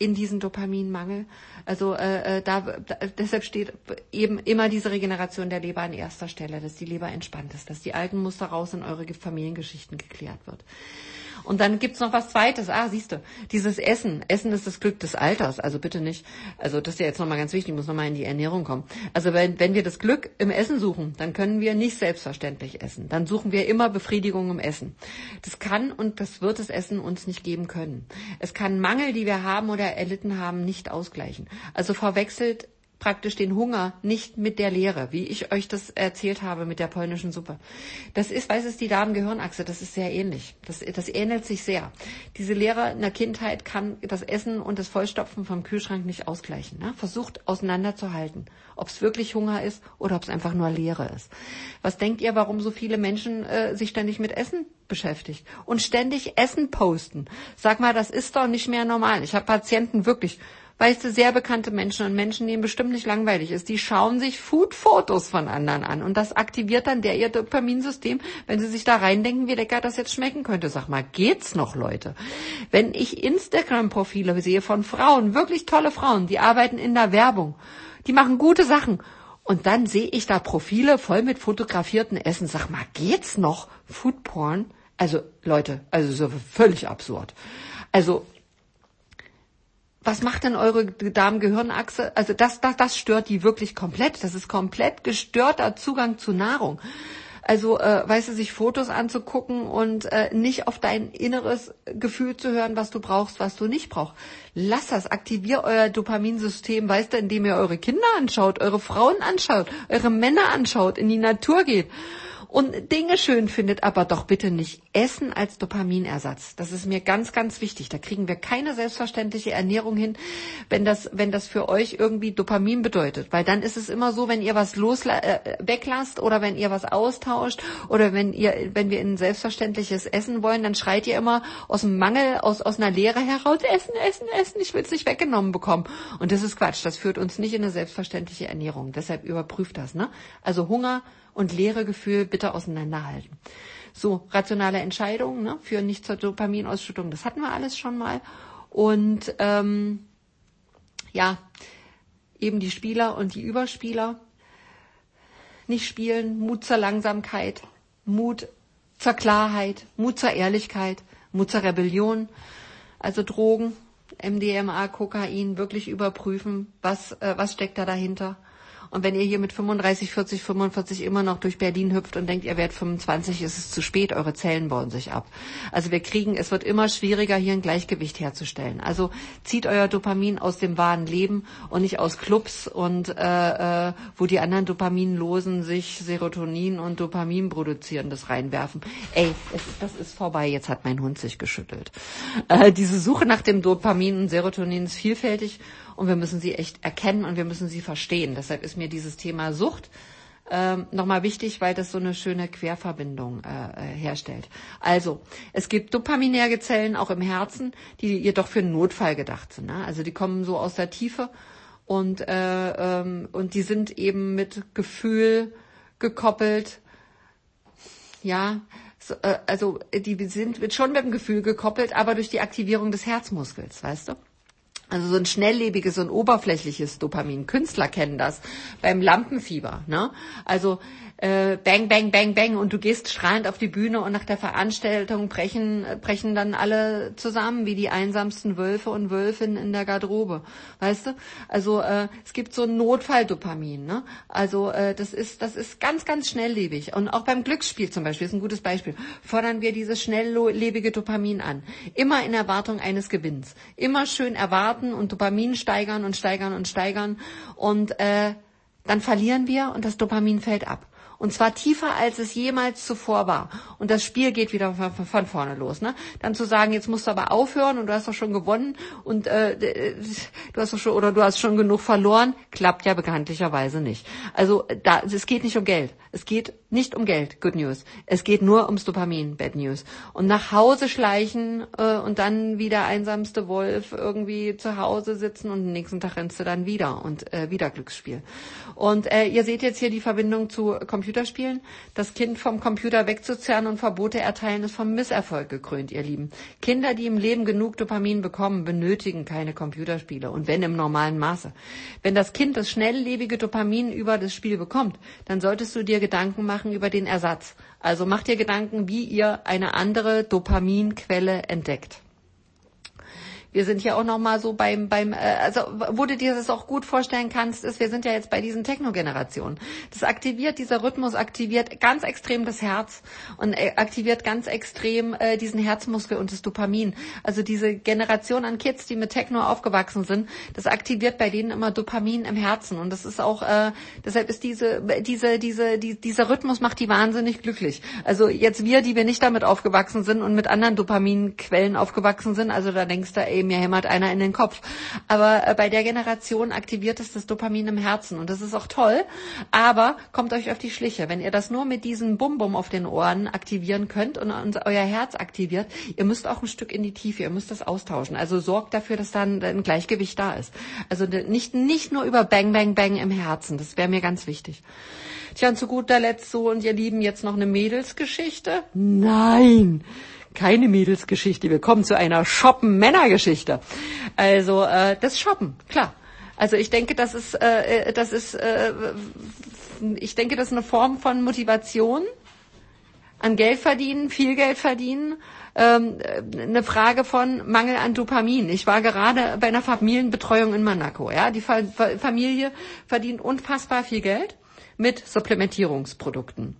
in diesen Dopaminmangel. Also äh, äh, da, da deshalb steht eben immer diese Regeneration der Leber an erster Stelle, dass die Leber entspannt ist, dass die alten Muster raus in eure Familiengeschichten geklärt wird. Und dann gibt's noch was Zweites. Ah, siehst du, dieses Essen. Essen ist das Glück des Alters. Also bitte nicht. Also das ist ja jetzt nochmal ganz wichtig, muss nochmal in die Ernährung kommen. Also wenn, wenn wir das Glück im Essen suchen, dann können wir nicht selbstverständlich essen. Dann suchen wir immer Befriedigung im Essen. Das kann und das wird das Essen uns nicht geben können. Es kann Mangel, die wir haben oder erlitten haben, nicht ausgleichen. Also verwechselt praktisch den Hunger nicht mit der Leere, wie ich euch das erzählt habe mit der polnischen Suppe. Das ist, weiß es die Darm-Gehirnachse, das ist sehr ähnlich. Das, das ähnelt sich sehr. Diese Leere in der Kindheit kann das Essen und das Vollstopfen vom Kühlschrank nicht ausgleichen. Ne? Versucht auseinanderzuhalten, ob es wirklich Hunger ist oder ob es einfach nur Leere ist. Was denkt ihr, warum so viele Menschen äh, sich ständig mit Essen beschäftigt und ständig Essen posten? Sag mal, das ist doch nicht mehr normal. Ich habe Patienten wirklich weißt du, sehr bekannte Menschen und Menschen, denen bestimmt nicht langweilig ist, die schauen sich Food-Fotos von anderen an und das aktiviert dann der ihr Dopaminsystem, wenn sie sich da reindenken, wie lecker das jetzt schmecken könnte. Sag mal, geht's noch, Leute? Wenn ich Instagram-Profile sehe von Frauen, wirklich tolle Frauen, die arbeiten in der Werbung, die machen gute Sachen und dann sehe ich da Profile voll mit fotografierten Essen. Sag mal, geht's noch? Foodporn? Also Leute, also so völlig absurd. Also was macht denn eure Darm-Gehirnachse? Also das, das, das stört die wirklich komplett. Das ist komplett gestörter Zugang zu Nahrung. Also, äh, weißt du, sich Fotos anzugucken und äh, nicht auf dein inneres Gefühl zu hören, was du brauchst, was du nicht brauchst. Lass das, aktivier euer Dopaminsystem, weißt du, indem ihr eure Kinder anschaut, eure Frauen anschaut, eure Männer anschaut, in die Natur geht und Dinge schön findet, aber doch bitte nicht Essen als Dopaminersatz. Das ist mir ganz, ganz wichtig. Da kriegen wir keine selbstverständliche Ernährung hin, wenn das, wenn das für euch irgendwie Dopamin bedeutet. Weil dann ist es immer so, wenn ihr was los, äh, weglasst oder wenn ihr was austauscht oder wenn ihr, wenn wir in ein selbstverständliches Essen wollen, dann schreit ihr immer aus dem Mangel, aus, aus einer Leere heraus, Essen, Essen, Essen, ich will es nicht weggenommen bekommen. Und das ist Quatsch. Das führt uns nicht in eine selbstverständliche Ernährung. Deshalb überprüft das, ne? Also Hunger, und leere Gefühl bitte auseinanderhalten. So, rationale Entscheidungen ne, führen nicht zur Dopaminausschüttung. Das hatten wir alles schon mal. Und ähm, ja, eben die Spieler und die Überspieler nicht spielen, Mut zur Langsamkeit, Mut zur Klarheit, Mut zur Ehrlichkeit, Mut zur Rebellion, also Drogen, MDMA, Kokain, wirklich überprüfen, was, äh, was steckt da dahinter Und wenn ihr hier mit 35, 40, 45 immer noch durch Berlin hüpft und denkt, ihr werdet 25, ist es zu spät, eure Zellen bauen sich ab. Also wir kriegen, es wird immer schwieriger, hier ein Gleichgewicht herzustellen. Also zieht euer Dopamin aus dem wahren Leben und nicht aus Clubs und äh, äh, wo die anderen Dopaminlosen sich Serotonin und Dopamin produzieren, das reinwerfen. Ey, es, das ist vorbei, jetzt hat mein Hund sich geschüttelt. Äh, diese Suche nach dem Dopamin und Serotonin ist vielfältig und wir müssen sie echt erkennen und wir müssen sie verstehen. Deshalb ist mir dieses Thema Sucht ähm, nochmal wichtig, weil das so eine schöne Querverbindung äh, äh, herstellt. Also, es gibt dopaminerge Zellen auch im Herzen, die jedoch für einen Notfall gedacht sind. Ne? Also die kommen so aus der Tiefe und, äh, ähm, und die sind eben mit Gefühl gekoppelt. Ja, so, äh, also die sind schon mit dem Gefühl gekoppelt, aber durch die Aktivierung des Herzmuskels, weißt du? Also so ein schnelllebiges und oberflächliches Dopamin. Künstler kennen das beim Lampenfieber. Ne? Also äh, bang, bang, bang, bang und du gehst strahlend auf die Bühne und nach der Veranstaltung brechen, brechen dann alle zusammen wie die einsamsten Wölfe und Wölfinnen in der Garderobe. Weißt du? Also äh, es gibt so ein Notfalldopamin. Ne? Also äh, das ist das ist ganz, ganz schnelllebig. Und auch beim Glücksspiel zum Beispiel ist ein gutes Beispiel. Fordern wir dieses schnelllebige Dopamin an. Immer in Erwartung eines Gewinns. Immer schön erwarten und Dopamin steigern und steigern und steigern. Und äh, dann verlieren wir und das Dopamin fällt ab. Und zwar tiefer, als es jemals zuvor war. Und das Spiel geht wieder von, von vorne los. Ne? Dann zu sagen, jetzt musst du aber aufhören und du hast doch schon gewonnen und äh, du hast doch schon oder du hast schon genug verloren, klappt ja bekanntlicherweise nicht. Also da, es geht nicht um Geld. Es geht nicht um Geld, Good News. Es geht nur ums Dopamin, Bad News. Und nach Hause schleichen äh, und dann wie der einsamste Wolf irgendwie zu Hause sitzen und den nächsten Tag rennst du dann wieder und äh, wieder Glücksspiel. Und äh, ihr seht jetzt hier die Verbindung zu Computerspielen. Das Kind vom Computer wegzuzerren und Verbote erteilen ist vom Misserfolg gekrönt, ihr Lieben. Kinder, die im Leben genug Dopamin bekommen, benötigen keine Computerspiele und wenn im normalen Maße. Wenn das Kind das schnelllebige Dopamin über das Spiel bekommt, dann solltest du dir Gedanken machen über den Ersatz. Also macht dir Gedanken, wie ihr eine andere Dopaminquelle entdeckt. Wir sind ja auch noch mal so beim beim äh, also wo du dir das auch gut vorstellen kannst, ist wir sind ja jetzt bei diesen Techno-Generationen. Das aktiviert dieser Rhythmus aktiviert ganz extrem das Herz und äh, aktiviert ganz extrem äh, diesen Herzmuskel und das Dopamin. Also diese Generation an Kids, die mit Techno aufgewachsen sind, das aktiviert bei denen immer Dopamin im Herzen und das ist auch äh, deshalb ist diese diese diese die, dieser Rhythmus macht die wahnsinnig glücklich. Also jetzt wir, die wir nicht damit aufgewachsen sind und mit anderen Dopaminquellen aufgewachsen sind, also da denkst du, ey, mir hämmert einer in den Kopf. Aber äh, bei der Generation aktiviert es das Dopamin im Herzen und das ist auch toll. Aber kommt euch auf die Schliche. Wenn ihr das nur mit diesem Bum-Bum auf den Ohren aktivieren könnt und, und euer Herz aktiviert, ihr müsst auch ein Stück in die Tiefe, ihr müsst das austauschen. Also sorgt dafür, dass dann ein Gleichgewicht da ist. Also nicht, nicht nur über Bang, Bang, Bang im Herzen. Das wäre mir ganz wichtig. Tja, und zu guter Letzt so, und ihr Lieben, jetzt noch eine Mädelsgeschichte? Nein! Keine Mädelsgeschichte. Wir kommen zu einer Shoppen-Männergeschichte. Also äh, das Shoppen, klar. Also ich denke, das ist, äh, äh, das ist, äh, ich denke, das ist eine Form von Motivation an Geld verdienen, viel Geld verdienen, ähm, eine Frage von Mangel an Dopamin. Ich war gerade bei einer Familienbetreuung in Monaco. Ja, die Fa Familie verdient unfassbar viel Geld mit Supplementierungsprodukten.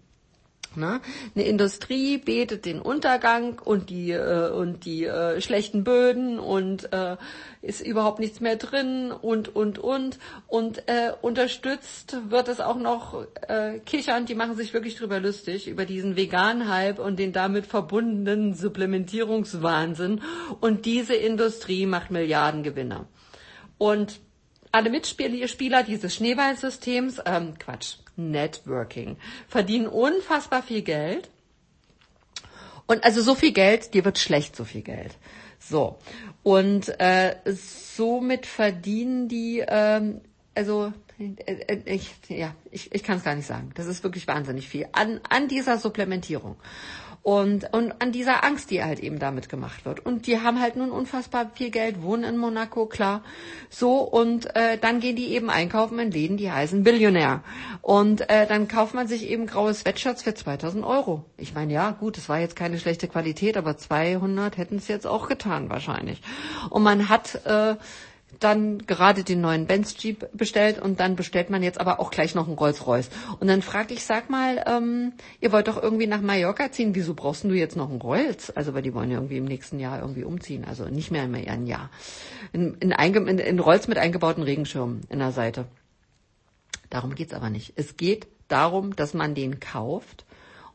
Ne? Eine Industrie betet den Untergang und die äh, und die äh, schlechten Böden und äh, ist überhaupt nichts mehr drin und und und und äh, unterstützt wird es auch noch äh, kichernd. Die machen sich wirklich drüber lustig über diesen veganen Hype und den damit verbundenen Supplementierungswahnsinn. Und diese Industrie macht Milliardengewinne. Und alle Mitspieler dieses Schneeballsystems, ähm, Quatsch, Networking. Verdienen unfassbar viel Geld. Und also so viel Geld, dir wird schlecht so viel Geld. So. Und äh, somit verdienen die, ähm, also äh, ich, ja, ich, ich kann es gar nicht sagen. Das ist wirklich wahnsinnig viel an, an dieser Supplementierung und, und an dieser Angst, die halt eben damit gemacht wird. Und die haben halt nun unfassbar viel Geld, wohnen in Monaco, klar. So, und äh, dann gehen die eben einkaufen in Läden, die heißen Billionär. Und äh, dann kauft man sich eben graue Sweatshirts für 2000 Euro. Ich meine, ja, gut, es war jetzt keine schlechte Qualität, aber 200 hätten es jetzt auch getan wahrscheinlich. Und man hat... Äh, dann gerade den neuen Benz Jeep bestellt und dann bestellt man jetzt aber auch gleich noch einen Rolls Royce. Und dann frage ich, sag mal, ähm, ihr wollt doch irgendwie nach Mallorca ziehen, wieso brauchst du jetzt noch einen Rolls? Also weil die wollen ja irgendwie im nächsten Jahr irgendwie umziehen, also nicht mehr mehr ein Jahr. In, in, in, in Rolls mit eingebauten Regenschirmen in der Seite. Darum geht's aber nicht. Es geht darum, dass man den kauft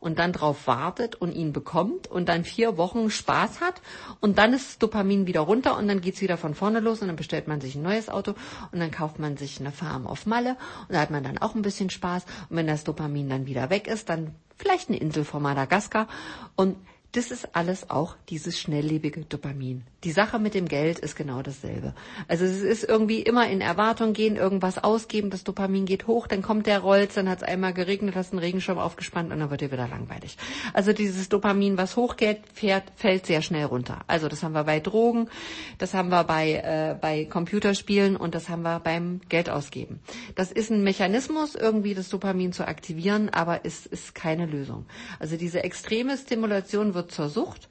und dann drauf wartet und ihn bekommt und dann vier Wochen Spaß hat und dann ist das Dopamin wieder runter und dann geht's wieder von vorne los und dann bestellt man sich ein neues Auto und dann kauft man sich eine Farm auf Malle und da hat man dann auch ein bisschen Spaß und wenn das Dopamin dann wieder weg ist, dann vielleicht eine Insel vor Madagaskar und das ist alles auch dieses schnelllebige Dopamin. Die Sache mit dem Geld ist genau dasselbe. Also es ist irgendwie immer in Erwartung gehen, irgendwas ausgeben, das Dopamin geht hoch, dann kommt der Rolls, dann hat es einmal geregnet, hast einen Regenschirm aufgespannt und dann wird dir wieder langweilig. Also dieses Dopamin, was hochgeht, fährt, fällt sehr schnell runter. Also das haben wir bei Drogen, das haben wir bei, äh, bei Computerspielen und das haben wir beim Geld ausgeben. Das ist ein Mechanismus, irgendwie das Dopamin zu aktivieren, aber es ist keine Lösung. Also diese extreme Stimulation wird zur Sucht.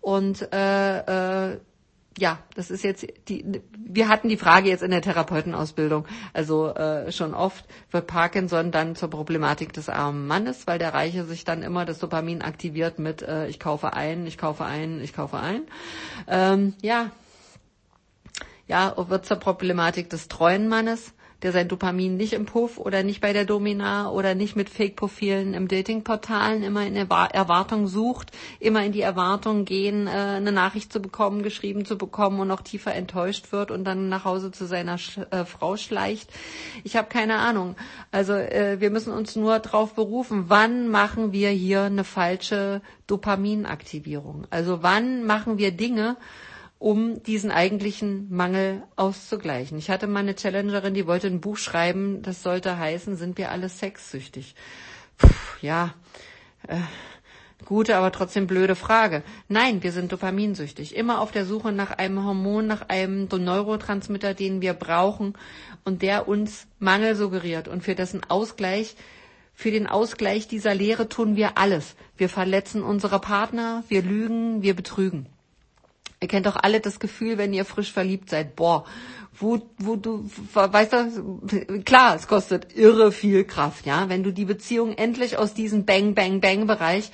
Und äh, äh, ja, das ist jetzt die. Wir hatten die Frage jetzt in der Therapeutenausbildung, also äh, schon oft wird Parkinson dann zur Problematik des armen Mannes, weil der Reiche sich dann immer das Dopamin aktiviert mit äh, ich kaufe ein, ich kaufe ein, ich kaufe ein. Ähm, ja, ja, wird zur Problematik des treuen Mannes der sein Dopamin nicht im Puff oder nicht bei der Domina oder nicht mit Fake-Profilen im Datingportalen immer in Erwartung sucht, immer in die Erwartung gehen, äh, eine Nachricht zu bekommen, geschrieben zu bekommen und noch tiefer enttäuscht wird und dann nach Hause zu seiner äh, Frau schleicht. Ich habe keine Ahnung. Also äh, wir müssen uns nur darauf berufen, wann machen wir hier eine falsche Dopaminaktivierung? Also wann machen wir Dinge, um diesen eigentlichen Mangel auszugleichen. Ich hatte mal eine Challengerin, die wollte ein Buch schreiben, das sollte heißen, sind wir alle sexsüchtig? Puh, ja, äh, gute, aber trotzdem blöde Frage. Nein, wir sind dopaminsüchtig. Immer auf der Suche nach einem Hormon, nach einem Neurotransmitter, den wir brauchen und der uns Mangel suggeriert und für dessen Ausgleich für den Ausgleich dieser Lehre tun wir alles. Wir verletzen unsere Partner, wir lügen, wir betrügen. Ihr kennt doch alle das Gefühl, wenn ihr frisch verliebt seid. Boah, wo, wo du, weißt du, klar, es kostet irre viel Kraft, ja. Wenn du die Beziehung endlich aus diesem Bang, Bang, Bang Bereich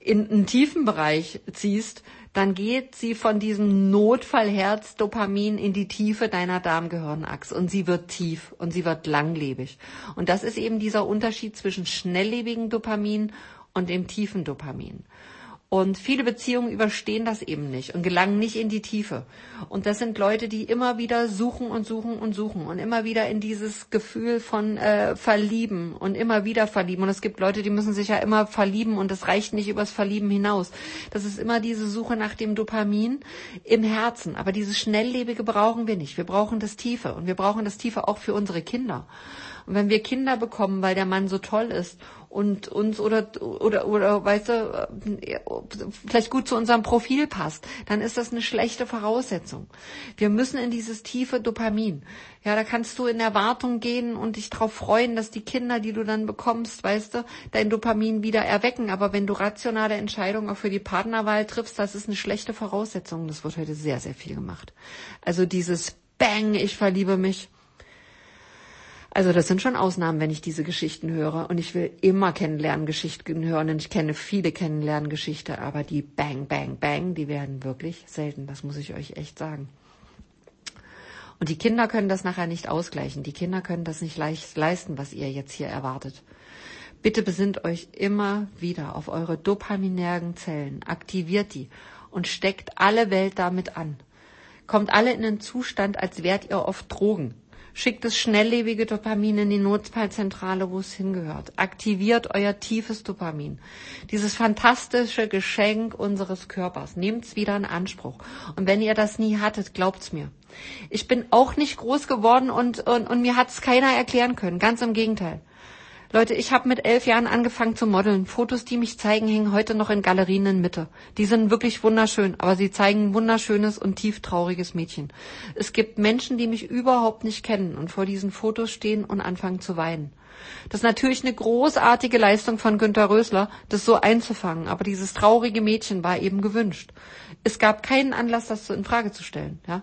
in einen tiefen Bereich ziehst, dann geht sie von diesem Notfallherz Dopamin in die Tiefe deiner Darmgehirnachse und sie wird tief und sie wird langlebig. Und das ist eben dieser Unterschied zwischen schnelllebigen Dopamin und dem tiefen Dopamin. Und viele Beziehungen überstehen das eben nicht und gelangen nicht in die Tiefe. Und das sind Leute, die immer wieder suchen und suchen und suchen und immer wieder in dieses Gefühl von äh, Verlieben und immer wieder verlieben. Und es gibt Leute, die müssen sich ja immer verlieben und es reicht nicht übers Verlieben hinaus. Das ist immer diese Suche nach dem Dopamin im Herzen. Aber dieses Schnelllebige brauchen wir nicht. Wir brauchen das Tiefe und wir brauchen das Tiefe auch für unsere Kinder. Und wenn wir Kinder bekommen, weil der Mann so toll ist und uns oder oder oder weißt du vielleicht gut zu unserem Profil passt, dann ist das eine schlechte Voraussetzung. Wir müssen in dieses tiefe Dopamin. Ja, da kannst du in Erwartung gehen und dich darauf freuen, dass die Kinder, die du dann bekommst, weißt du, dein Dopamin wieder erwecken. Aber wenn du rationale Entscheidungen auch für die Partnerwahl triffst, das ist eine schlechte Voraussetzung. Das wird heute sehr, sehr viel gemacht. Also dieses Bang, ich verliebe mich also das sind schon Ausnahmen, wenn ich diese Geschichten höre. Und ich will immer Kennenlerngeschichten hören. Und ich kenne viele Kennenlerngeschichten. Aber die Bang, Bang, Bang, die werden wirklich selten. Das muss ich euch echt sagen. Und die Kinder können das nachher nicht ausgleichen. Die Kinder können das nicht leicht leisten, was ihr jetzt hier erwartet. Bitte besinnt euch immer wieder auf eure dopaminärgen Zellen. Aktiviert die und steckt alle Welt damit an. Kommt alle in einen Zustand, als wärt ihr oft Drogen. Schickt das schnelllebige Dopamin in die Notfallzentrale, wo es hingehört. Aktiviert euer tiefes Dopamin. Dieses fantastische Geschenk unseres Körpers. Nehmt's wieder in Anspruch. Und wenn ihr das nie hattet, glaubt's mir. Ich bin auch nicht groß geworden und, und, und mir hat's keiner erklären können. Ganz im Gegenteil. Leute, ich habe mit elf Jahren angefangen zu modeln. Fotos, die mich zeigen, hängen heute noch in Galerien in Mitte. Die sind wirklich wunderschön, aber sie zeigen ein wunderschönes und tief trauriges Mädchen. Es gibt Menschen, die mich überhaupt nicht kennen und vor diesen Fotos stehen und anfangen zu weinen. Das ist natürlich eine großartige Leistung von Günter Rösler, das so einzufangen, aber dieses traurige Mädchen war eben gewünscht. Es gab keinen Anlass, das in Frage zu stellen. Ja?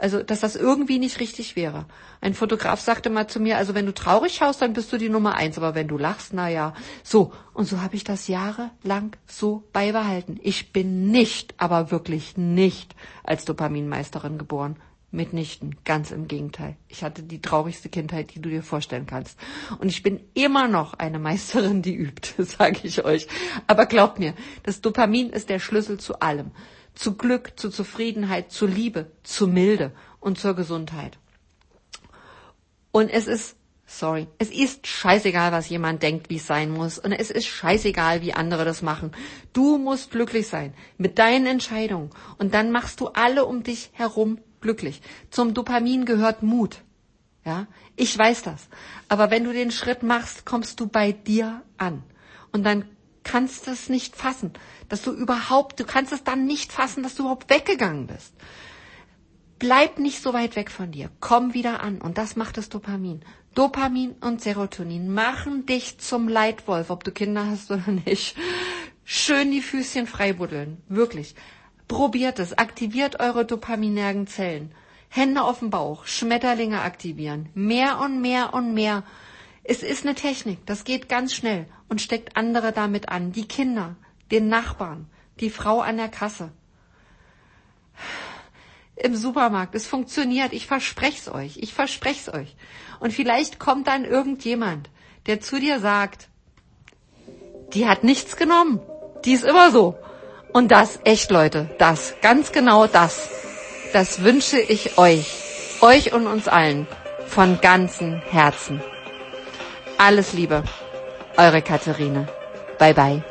Also, dass das irgendwie nicht richtig wäre. Ein Fotograf sagte mal zu mir, also wenn du traurig schaust, dann bist du die Nummer eins, aber wenn du lachst, na ja. So. Und so habe ich das jahrelang so beibehalten. Ich bin nicht, aber wirklich nicht als Dopaminmeisterin geboren. Mitnichten, ganz im Gegenteil. Ich hatte die traurigste Kindheit, die du dir vorstellen kannst. Und ich bin immer noch eine Meisterin, die übt, sage ich euch. Aber glaubt mir, das Dopamin ist der Schlüssel zu allem. Zu Glück, zu Zufriedenheit, zu Liebe, zu Milde und zur Gesundheit. Und es ist, sorry, es ist scheißegal, was jemand denkt, wie es sein muss. Und es ist scheißegal, wie andere das machen. Du musst glücklich sein mit deinen Entscheidungen. Und dann machst du alle um dich herum glücklich. Zum Dopamin gehört Mut. Ja, ich weiß das. Aber wenn du den Schritt machst, kommst du bei dir an. Und dann kannst du es nicht fassen, dass du überhaupt, du kannst es dann nicht fassen, dass du überhaupt weggegangen bist. Bleib nicht so weit weg von dir. Komm wieder an. Und das macht das Dopamin. Dopamin und Serotonin machen dich zum Leitwolf, ob du Kinder hast oder nicht. Schön die Füßchen freibuddeln. Wirklich. Probiert es, aktiviert eure dopaminergen Zellen. Hände auf den Bauch, Schmetterlinge aktivieren. Mehr und mehr und mehr. Es ist eine Technik, das geht ganz schnell und steckt andere damit an. Die Kinder, den Nachbarn, die Frau an der Kasse. Im Supermarkt, es funktioniert, ich versprech's euch, ich versprech's euch. Und vielleicht kommt dann irgendjemand, der zu dir sagt, die hat nichts genommen, die ist immer so. Und das, echt Leute, das, ganz genau das, das wünsche ich euch, euch und uns allen von ganzem Herzen. Alles Liebe, eure Katharine. Bye bye.